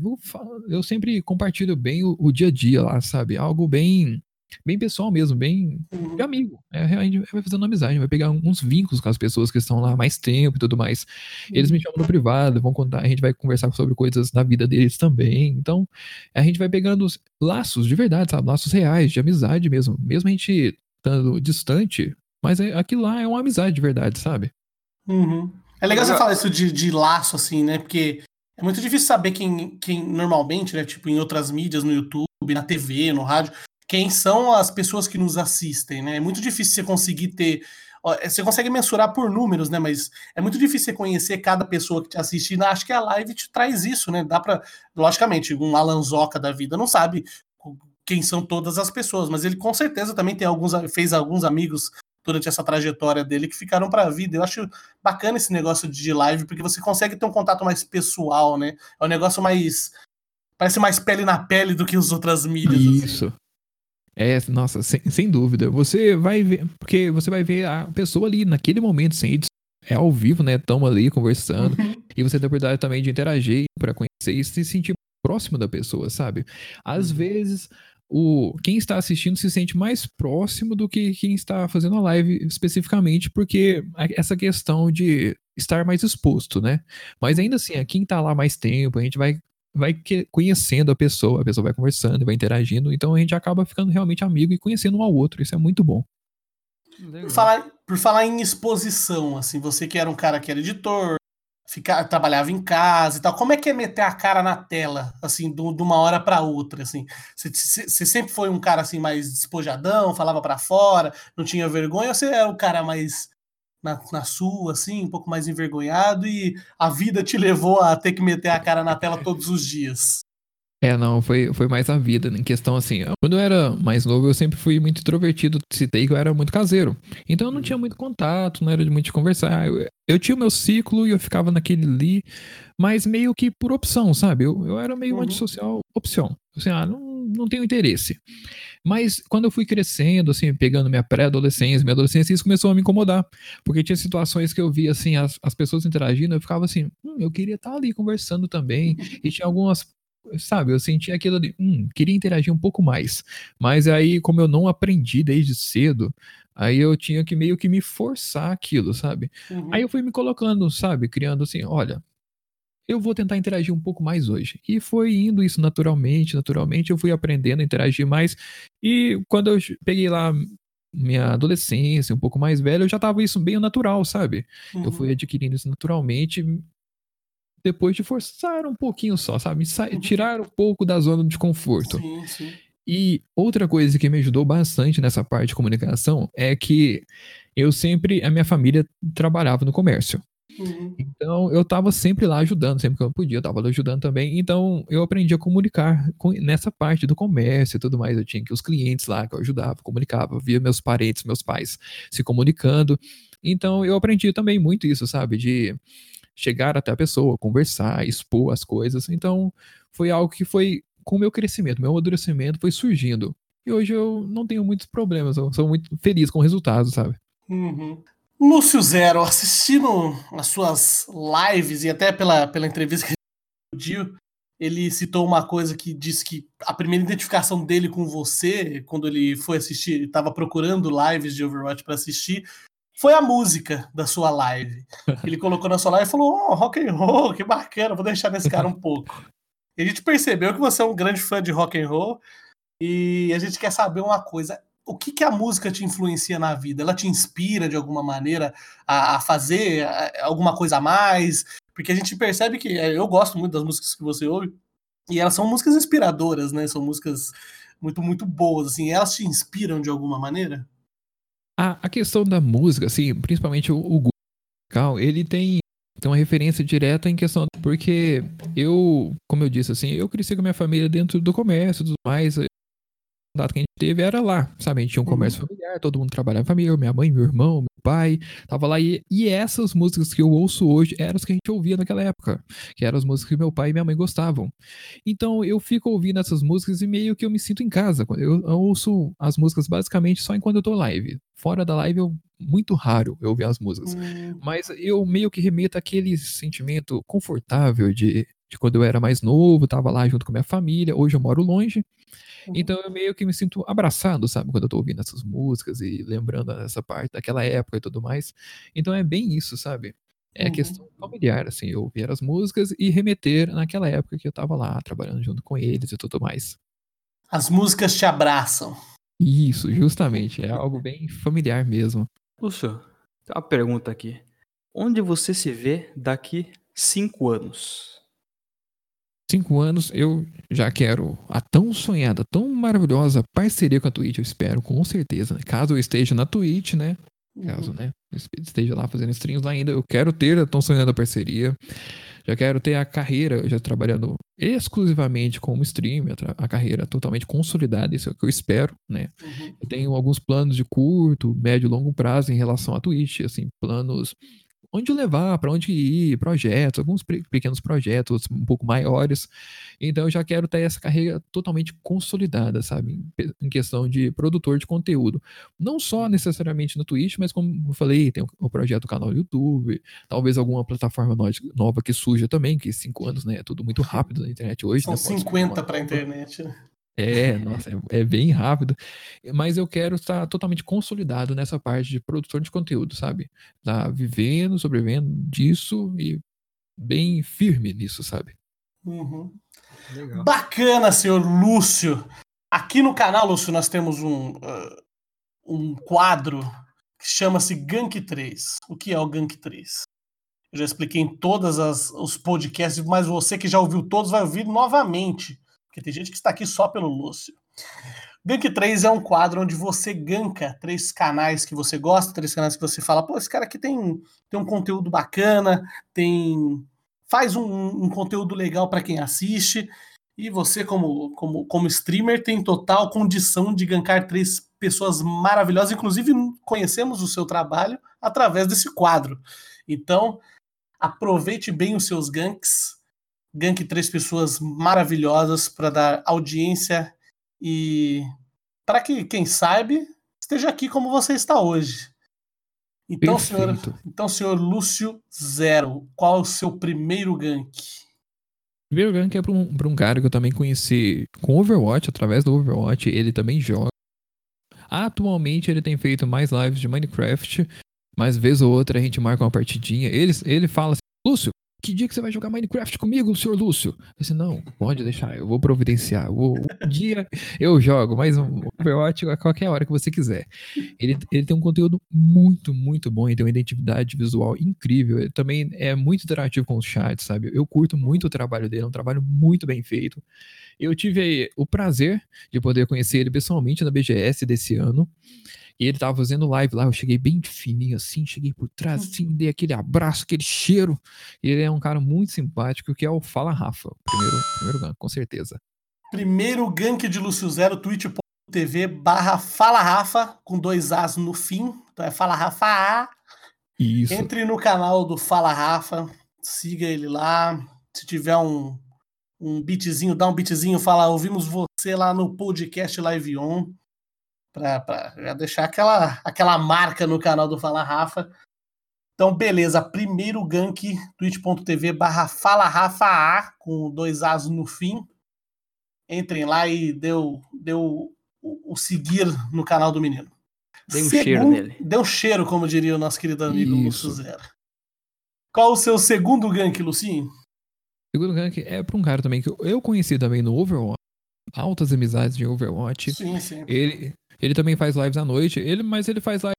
eu sempre compartilho bem o, o dia a dia lá, sabe? Algo bem bem pessoal mesmo, bem de uhum. amigo. É, a gente vai fazendo amizade, vai pegar uns vínculos com as pessoas que estão lá há mais tempo e tudo mais. Eles me uhum. chamam no privado, vão contar, a gente vai conversar sobre coisas da vida deles também. Então, a gente vai pegando laços de verdade, sabe? Laços reais, de amizade mesmo. Mesmo a gente estando distante, mas é, aquilo lá é uma amizade de verdade, sabe? Uhum. É legal você falar isso de, de laço, assim, né? Porque é muito difícil saber quem, quem normalmente, né? Tipo, em outras mídias, no YouTube, na TV, no rádio, quem são as pessoas que nos assistem, né? É muito difícil você conseguir ter. É, você consegue mensurar por números, né? Mas é muito difícil você conhecer cada pessoa que te assiste. Acho que a live te traz isso, né? Dá para, logicamente, um Alanzoca da vida não sabe quem são todas as pessoas, mas ele com certeza também tem alguns, fez alguns amigos durante essa trajetória dele que ficaram para a vida. Eu acho bacana esse negócio de live porque você consegue ter um contato mais pessoal, né? É um negócio mais parece mais pele na pele do que as outras mídias. Assim. Isso. Assim. É, nossa, sem, sem dúvida. Você vai ver, porque você vai ver a pessoa ali naquele momento, sem edição, é ao vivo, né? Estamos ali conversando. Uhum. E você tem a oportunidade também de interagir para conhecer e se sentir próximo da pessoa, sabe? Às uhum. vezes, o quem está assistindo se sente mais próximo do que quem está fazendo a live especificamente, porque essa questão de estar mais exposto, né? Mas ainda assim, quem está lá mais tempo, a gente vai vai conhecendo a pessoa, a pessoa vai conversando, vai interagindo, então a gente acaba ficando realmente amigo e conhecendo um ao outro, isso é muito bom. Por falar, por falar em exposição, assim, você que era um cara que era editor, ficar, trabalhava em casa e tal, como é que é meter a cara na tela, assim, de uma hora para outra, assim? Você sempre foi um cara, assim, mais despojadão, falava para fora, não tinha vergonha, ou você é o cara mais na, na sua, assim, um pouco mais envergonhado, e a vida te levou a ter que meter a cara na tela todos os dias? É, não, foi, foi mais a vida, em questão assim. Quando eu era mais novo, eu sempre fui muito introvertido. Citei que eu era muito caseiro. Então eu não tinha muito contato, não era de muito de conversar. Eu, eu tinha o meu ciclo e eu ficava naquele ali, mas meio que por opção, sabe? Eu, eu era meio uhum. antissocial, opção. Assim, ah, não, não tenho interesse. Mas quando eu fui crescendo, assim, pegando minha pré-adolescência, minha adolescência, isso começou a me incomodar. Porque tinha situações que eu via, assim, as, as pessoas interagindo, eu ficava assim, hum, eu queria estar ali conversando também. E tinha algumas sabe, eu senti aquilo ali, hum, queria interagir um pouco mais. Mas aí, como eu não aprendi desde cedo, aí eu tinha que meio que me forçar aquilo, sabe? Uhum. Aí eu fui me colocando, sabe, criando assim, olha, eu vou tentar interagir um pouco mais hoje. E foi indo isso naturalmente, naturalmente, eu fui aprendendo a interagir mais. E quando eu peguei lá minha adolescência, um pouco mais velho, eu já tava isso bem natural, sabe? Uhum. Eu fui uhum. adquirindo isso naturalmente, depois de forçar um pouquinho só, sabe? Uhum. Tirar um pouco da zona de conforto. Sim, sim. E outra coisa que me ajudou bastante nessa parte de comunicação é que eu sempre, a minha família trabalhava no comércio. Uhum. Então eu estava sempre lá ajudando, sempre que eu podia, eu estava lá ajudando também. Então eu aprendi a comunicar com, nessa parte do comércio e tudo mais. Eu tinha que os clientes lá que eu ajudava, comunicava, via meus parentes, meus pais se comunicando. Então eu aprendi também muito isso, sabe? De chegar até a pessoa, conversar, expor as coisas. Então foi algo que foi com o meu crescimento, meu amadurecimento foi surgindo. E hoje eu não tenho muitos problemas, eu sou muito feliz com o resultado, sabe? Uhum. Lúcio Zero, assistindo as suas lives e até pela, pela entrevista que ele deu, ele citou uma coisa que disse que a primeira identificação dele com você, quando ele foi assistir, estava procurando lives de Overwatch para assistir, foi a música da sua live. Ele colocou na sua live e falou: Oh, rock and roll, que bacana, vou deixar nesse cara um pouco. E a gente percebeu que você é um grande fã de rock and roll e a gente quer saber uma coisa o que, que a música te influencia na vida? Ela te inspira de alguma maneira a, a fazer alguma coisa a mais? Porque a gente percebe que é, eu gosto muito das músicas que você ouve e elas são músicas inspiradoras, né? São músicas muito, muito boas, assim. Elas te inspiram de alguma maneira? A, a questão da música, assim, principalmente o, o musical, ele tem tem uma referência direta em questão porque eu, como eu disse assim, eu cresci com a minha família dentro do comércio e tudo mais, data que a gente teve era lá, sabe? A gente tinha um comércio uhum. familiar, todo mundo trabalhava em família, minha mãe, meu irmão, meu pai, tava lá. E, e essas músicas que eu ouço hoje eram as que a gente ouvia naquela época, que eram as músicas que meu pai e minha mãe gostavam. Então eu fico ouvindo essas músicas e meio que eu me sinto em casa. Eu, eu ouço as músicas basicamente só enquanto eu tô live. Fora da live, eu muito raro eu ouvir as músicas. Uhum. Mas eu meio que remeto aquele sentimento confortável de, de quando eu era mais novo, tava lá junto com minha família. Hoje eu moro longe. Uhum. Então eu meio que me sinto abraçado, sabe, quando eu tô ouvindo essas músicas e lembrando essa parte daquela época e tudo mais. Então é bem isso, sabe? É uhum. questão familiar, assim, eu ouvir as músicas e remeter naquela época que eu tava lá, trabalhando junto com eles e tudo mais. As músicas te abraçam. Isso, justamente. É algo bem familiar mesmo. Lúcio, tem uma pergunta aqui. Onde você se vê daqui cinco anos? Cinco anos eu já quero a tão sonhada, tão maravilhosa parceria com a Twitch, eu espero, com certeza. Né? Caso eu esteja na Twitch, né? Caso, uhum. né? Esteja lá fazendo streams lá ainda, eu quero ter a tão sonhada parceria. Já quero ter a carreira, já trabalhando exclusivamente como streamer, a carreira totalmente consolidada, isso é o que eu espero, né? Uhum. Eu tenho alguns planos de curto, médio e longo prazo em relação à Twitch, assim, planos onde levar, para onde ir, projetos, alguns pequenos projetos, um pouco maiores. Então eu já quero ter essa carreira totalmente consolidada, sabe? Em questão de produtor de conteúdo. Não só necessariamente no Twitch, mas como eu falei, tem o projeto do canal do YouTube, talvez alguma plataforma nova que surja também, que cinco anos, né? É tudo muito rápido na internet hoje. São né? 50 para a internet, né? É, nossa, é, é, bem rápido. Mas eu quero estar totalmente consolidado nessa parte de produtor de conteúdo, sabe? Tá vivendo, sobrevivendo disso e bem firme nisso, sabe? Uhum. Bacana, senhor Lúcio. Aqui no canal, Lúcio, nós temos um, uh, um quadro que chama-se Gank 3. O que é o Gank 3? Eu já expliquei em todos os podcasts, mas você que já ouviu todos vai ouvir novamente porque tem gente que está aqui só pelo Lúcio. Gank 3 é um quadro onde você ganka três canais que você gosta, três canais que você fala, pô, esse cara aqui tem, tem um conteúdo bacana, tem faz um, um conteúdo legal para quem assiste. E você, como, como, como streamer, tem total condição de gankar três pessoas maravilhosas. Inclusive, conhecemos o seu trabalho através desse quadro. Então, aproveite bem os seus ganks. Gank três pessoas maravilhosas para dar audiência e para que, quem sabe, esteja aqui como você está hoje. Então, senhor, então, senhor Lúcio Zero, qual é o seu primeiro gank? Primeiro gank é para um, pra um cara que eu também conheci com Overwatch, através do Overwatch, ele também joga. Atualmente ele tem feito mais lives de Minecraft, mas vez ou outra a gente marca uma partidinha. Ele, ele fala assim, Lúcio, que dia que você vai jogar Minecraft comigo, senhor Lúcio? Eu disse, não, pode deixar, eu vou providenciar. Vou, um dia eu jogo, mas um Overwatch a qualquer hora que você quiser. Ele, ele tem um conteúdo muito, muito bom, ele tem uma identidade visual incrível. Ele também é muito interativo com os chats, sabe? Eu curto muito o trabalho dele, é um trabalho muito bem feito. Eu tive o prazer de poder conhecer ele pessoalmente na BGS desse ano. E ele tava fazendo live lá, eu cheguei bem fininho assim, cheguei por trás uhum. assim, dei aquele abraço, aquele cheiro. E ele é um cara muito simpático, que é o Fala Rafa. Primeiro, primeiro gank, com certeza. Primeiro gank de Lúcio Zero, twitch.tv barra Fala Rafa, com dois As no fim. Então é Fala Rafa A. Isso. Entre no canal do Fala Rafa, siga ele lá. Se tiver um, um beatzinho, dá um beatzinho, fala, ouvimos você lá no podcast Live On para deixar aquela, aquela marca no canal do Fala Rafa. Então, beleza. Primeiro gank, twitch.tv barra Fala Rafa A, com dois As no fim. Entrem lá e deu, deu o, o seguir no canal do menino. Deu um cheiro nele. Deu um cheiro, como diria o nosso querido amigo Lúcio Zero. Qual o seu segundo gank, Lucinho? Segundo gank é para um cara também que eu conheci também no Overwatch. Altas amizades de Overwatch. Sim, sim. Ele, ele também faz lives à noite, ele, mas ele faz live,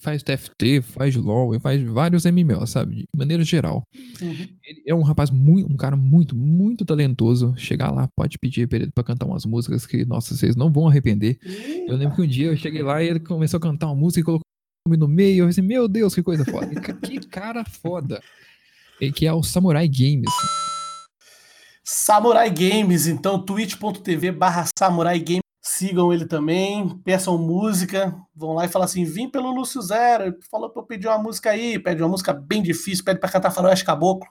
faz TFT, faz LOL, faz vários MMO, sabe? De maneira geral. Uhum. Ele é um rapaz muito, um cara muito, muito talentoso. Chegar lá, pode pedir pra ele pra cantar umas músicas que, nossa, vocês não vão arrepender. Eita. Eu lembro que um dia eu cheguei lá e ele começou a cantar uma música e colocou o nome no meio. Eu pensei, meu Deus, que coisa foda. que cara foda. E que é o Samurai Games. Samurai Games, então twitch.tv barra Samurai Games Sigam ele também, peçam música, vão lá e falam assim: vim pelo Lúcio Zero, ele falou pra eu pedir uma música aí, pede uma música bem difícil, pede pra cantar Faroeste Caboclo.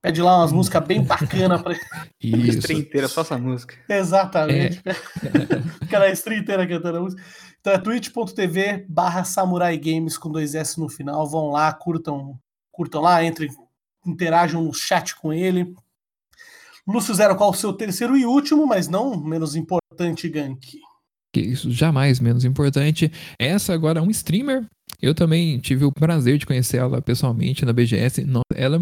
Pede lá umas músicas bem bacanas pra Isso. Inteira, só essa música. Exatamente. É. Aquela stream inteira cantando a música. Então é twitch.tv barra Samurai Games com dois S no final. Vão lá, curtam, curtam lá, entrem, interajam no chat com ele. Lúcio Zero, qual o seu terceiro e último, mas não menos importante gank? Isso, jamais menos importante. Essa agora é um streamer. Eu também tive o prazer de conhecer ela pessoalmente na BGS. Ela é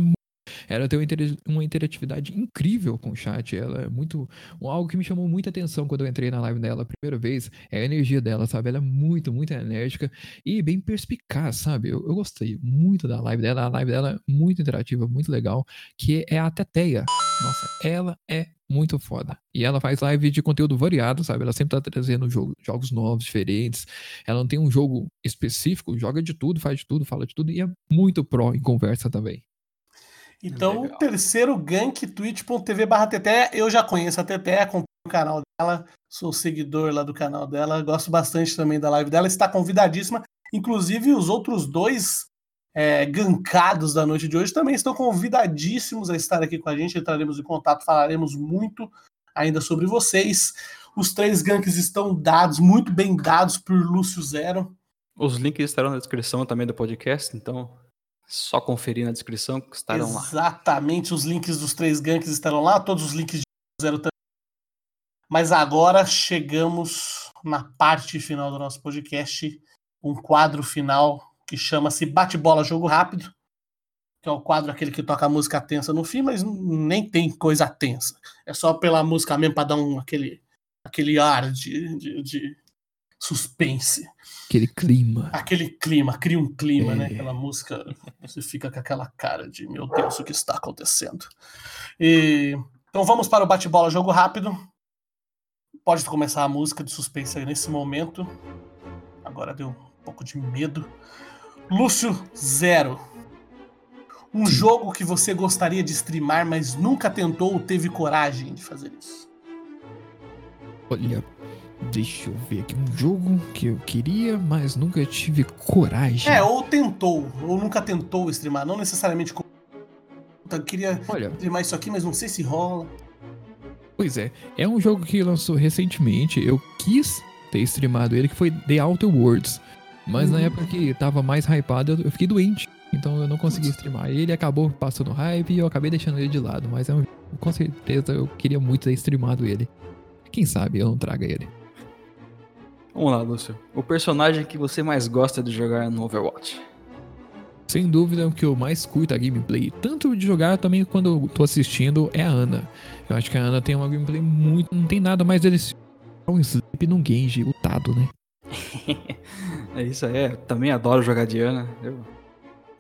ela tem uma interatividade incrível com o chat. Ela é muito. Algo que me chamou muita atenção quando eu entrei na live dela a primeira vez é a energia dela, sabe? Ela é muito, muito enérgica e bem perspicaz, sabe? Eu, eu gostei muito da live dela. A live dela é muito interativa, muito legal. Que é a Teteia. Nossa, ela é muito foda. E ela faz live de conteúdo variado, sabe? Ela sempre tá trazendo jogo, jogos novos, diferentes. Ela não tem um jogo específico, joga de tudo, faz de tudo, fala de tudo e é muito pró em conversa também. Então, Legal. o terceiro gank, twitch.tv barra Teté, eu já conheço a Teté, acompanho o canal dela, sou seguidor lá do canal dela, gosto bastante também da live dela, está convidadíssima. Inclusive, os outros dois é, gankados da noite de hoje também estão convidadíssimos a estar aqui com a gente, entraremos em contato, falaremos muito ainda sobre vocês. Os três ganks estão dados, muito bem dados por Lúcio Zero. Os links estarão na descrição também do podcast, então só conferir na descrição que estarão Exatamente, lá. Exatamente, os links dos três ganks estarão lá, todos os links de zero também. Mas agora chegamos na parte final do nosso podcast, um quadro final que chama-se Bate-Bola Jogo Rápido, que é o quadro aquele que toca a música tensa no fim, mas nem tem coisa tensa. É só pela música mesmo para dar um, aquele, aquele ar de, de, de suspense. Aquele clima. Aquele clima, cria um clima, é. né? Aquela música, você fica com aquela cara de meu Deus, o que está acontecendo? E, então vamos para o bate-bola jogo rápido. Pode começar a música de suspense aí nesse momento. Agora deu um pouco de medo. Lúcio, zero. Um jogo que você gostaria de streamar, mas nunca tentou ou teve coragem de fazer isso? Olha, deixa eu ver aqui. Um jogo que eu queria, mas nunca tive coragem. É, ou tentou, ou nunca tentou streamar. Não necessariamente. Eu queria Olha, streamar isso aqui, mas não sei se rola. Pois é, é um jogo que lançou recentemente. Eu quis ter streamado ele, que foi The Outer Worlds. Mas na Uhum. época que tava mais hypado, eu- fiquei doente. Então eu não consegui streamar ele, acabou passando hype e eu acabei deixando ele de lado. Mas é um com certeza eu queria muito ter streamado ele. Quem sabe eu não traga ele. Vamos lá, Lúcio. O personagem que você mais gosta de jogar no Overwatch? Sem dúvida, o que eu mais curto a gameplay, tanto de jogar também quando eu tô assistindo, é a Ana. Eu acho que a Ana tem uma gameplay muito. Não tem nada mais delicioso. É um sleep num Genji, lutado, né? É isso aí, eu também adoro jogar de Ana. Eu...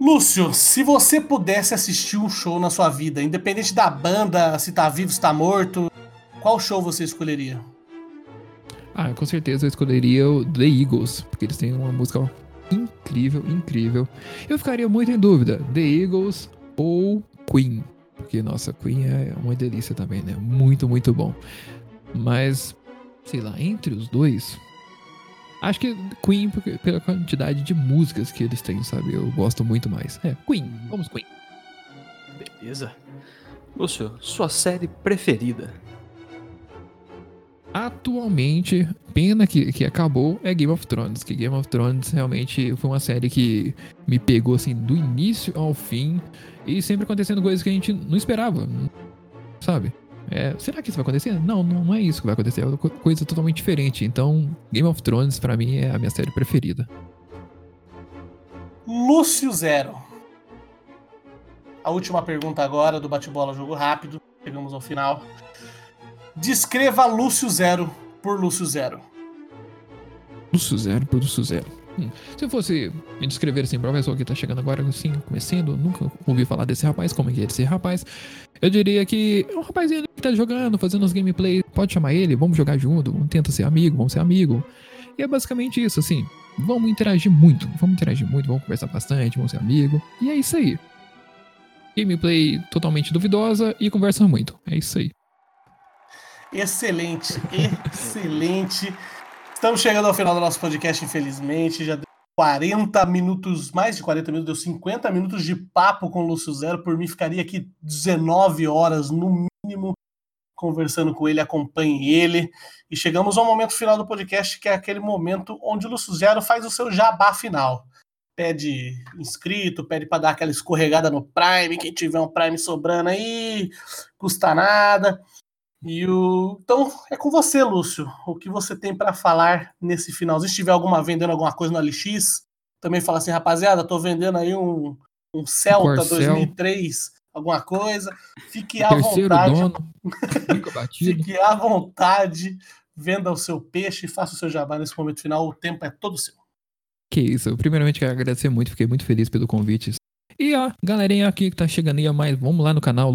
Lúcio, se você pudesse assistir um show na sua vida, independente da banda, se tá vivo, se tá morto, qual show você escolheria? Ah, com certeza eu escolheria o The Eagles, porque eles têm uma música incrível, incrível. Eu ficaria muito em dúvida, The Eagles ou Queen, porque nossa, Queen é uma delícia também, né? Muito, muito bom. Mas, sei lá, entre os dois, acho que Queen porque- pela quantidade de músicas que eles têm, sabe? Eu gosto muito mais. É, Queen, vamos Queen. Beleza. Lúcio, sua série preferida? Atualmente, pena que, que acabou, é Game of Thrones. Que Game of Thrones realmente foi uma série que me pegou assim do início ao fim e sempre acontecendo coisas que a gente não esperava, sabe? É, será que isso vai acontecer? Não, não, não é isso que vai acontecer, é uma co- coisa totalmente diferente. Então, Game of Thrones pra mim é a minha série preferida. Lúcio Zero. A última pergunta agora do bate-bola jogo rápido. Chegamos ao final. Descreva Lúcio Zero por Lúcio Zero. Lúcio Zero por Lúcio Zero. Hum, se eu fosse me descrever assim pra uma pessoa que tá chegando agora, assim, começando, nunca ouvi falar desse rapaz, como é que é esse rapaz, eu diria que é um rapazinho que tá jogando, fazendo os gameplays, pode chamar ele, vamos jogar junto, vamos tentar ser amigo, vamos ser amigo. E é basicamente isso, assim, vamos interagir muito, vamos interagir muito, vamos conversar bastante, vamos ser amigo, e é isso aí. Gameplay totalmente duvidosa e conversa muito, é isso aí. Excelente, excelente. Estamos chegando ao final do nosso podcast, infelizmente. Já deu 40 minutos, mais de 40 minutos, deu 50 minutos de papo com o Lúcio Zero. Por mim, ficaria aqui 19 horas no mínimo conversando com ele, acompanhe ele. E chegamos ao momento final do podcast, que é aquele momento onde o Lúcio Zero faz o seu jabá final. Pede inscrito, pede para dar aquela escorregada no Prime. Quem tiver um Prime sobrando aí, custa nada. E o... Então é com você, Lúcio. O que você tem para falar nesse finalzinho? Se tiver alguma vendendo alguma coisa no LX, também fala assim, rapaziada, tô vendendo aí um, um Celta Corcel. 2003, alguma coisa. Fique à vontade. dono. Fique à vontade. Venda o seu peixe, faça o seu jabá nesse momento final. O tempo é todo seu. Que isso, eu primeiramente quero agradecer muito, fiquei muito feliz pelo convite. E a galerinha aqui que tá chegando aí, a mais, vamos lá no canal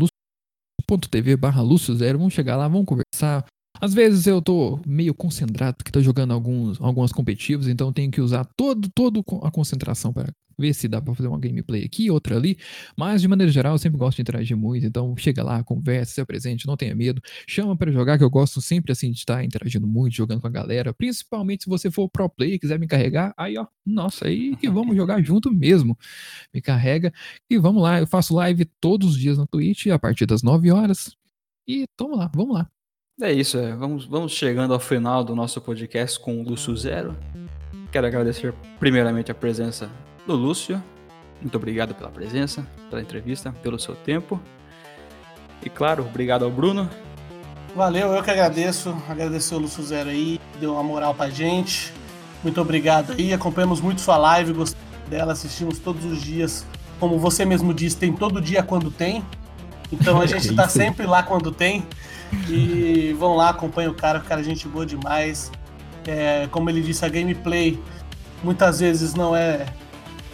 lúcio.tv barra Lúcio Zero, vamos chegar lá, vamos conversar. Às vezes eu tô meio concentrado, porque tô jogando alguns, algumas competitivas, então tenho que usar todo, todo a concentração para ver se dá pra fazer uma gameplay aqui, outra ali. Mas de maneira geral, eu sempre gosto de interagir muito, então chega lá, conversa, se apresente, não tenha medo. Chama pra jogar, que eu gosto sempre assim de estar interagindo muito, jogando com a galera. Principalmente se você for pro player e quiser me carregar, aí ó, nossa, aí que vamos jogar junto mesmo. Me carrega e vamos lá. Eu faço live todos os dias na Twitch a partir das 9 horas. E tamo lá, vamos lá. É isso, é. Vamos, vamos chegando ao final do nosso podcast com o Lúcio Zero. Quero agradecer primeiramente a presença do Lúcio. Muito obrigado pela presença, pela entrevista, pelo seu tempo. E claro, obrigado ao Bruno. Valeu, eu que agradeço. Agradecer o Lúcio Zero aí, deu uma moral pra gente. Muito obrigado aí. Acompanhamos muito sua live, gostamos dela, assistimos todos os dias. Como você mesmo disse, tem todo dia quando tem. Então a gente tá Isso aí. sempre lá quando tem. E vão lá, acompanha o cara, o cara é gente boa demais. É, como ele disse, a gameplay muitas vezes não é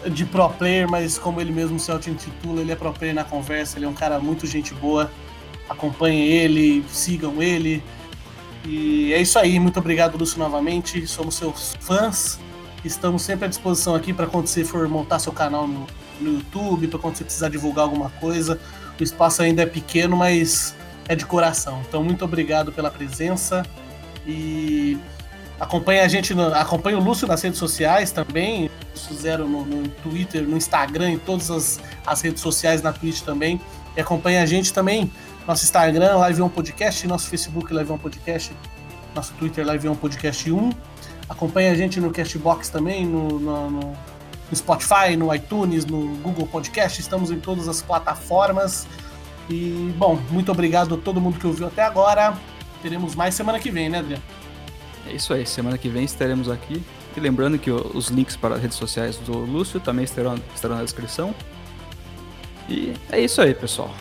de pro player, mas como ele mesmo se auto-intitula, ele é pro player na conversa, ele é um cara muito gente boa. Acompanhem ele, sigam ele. E é isso aí, muito obrigado, Lúcio, novamente. Somos seus fãs. Estamos sempre à disposição aqui para quando você for montar seu canal no no YouTube, para quando você precisar divulgar alguma coisa. O espaço ainda é pequeno, mas é de coração. Então, muito obrigado pela presença e acompanhe a gente, no, acompanhe o Lúcio nas redes sociais também, Lúcio Zero no, no Twitter, no Instagram, em todas as, as redes sociais, na Twitch também. E acompanhe a gente também, nosso Instagram, Live On Podcast, nosso Facebook, Live On Podcast, nosso Twitter, Live On Podcast 1. Acompanhe a gente no Castbox também, no, no, no Spotify, no iTunes, no Google Podcast, estamos em todas as plataformas. E, bom, muito obrigado a todo mundo que ouviu até agora. Teremos mais semana que vem, né, Adriano? É isso aí, semana que vem estaremos aqui. E lembrando que os links para as redes sociais do Lúcio também estarão, estarão na descrição. E é isso aí, pessoal.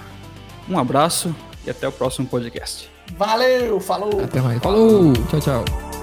Um abraço e até o próximo podcast. Valeu, falou! Até mais. Falou! Tchau, tchau.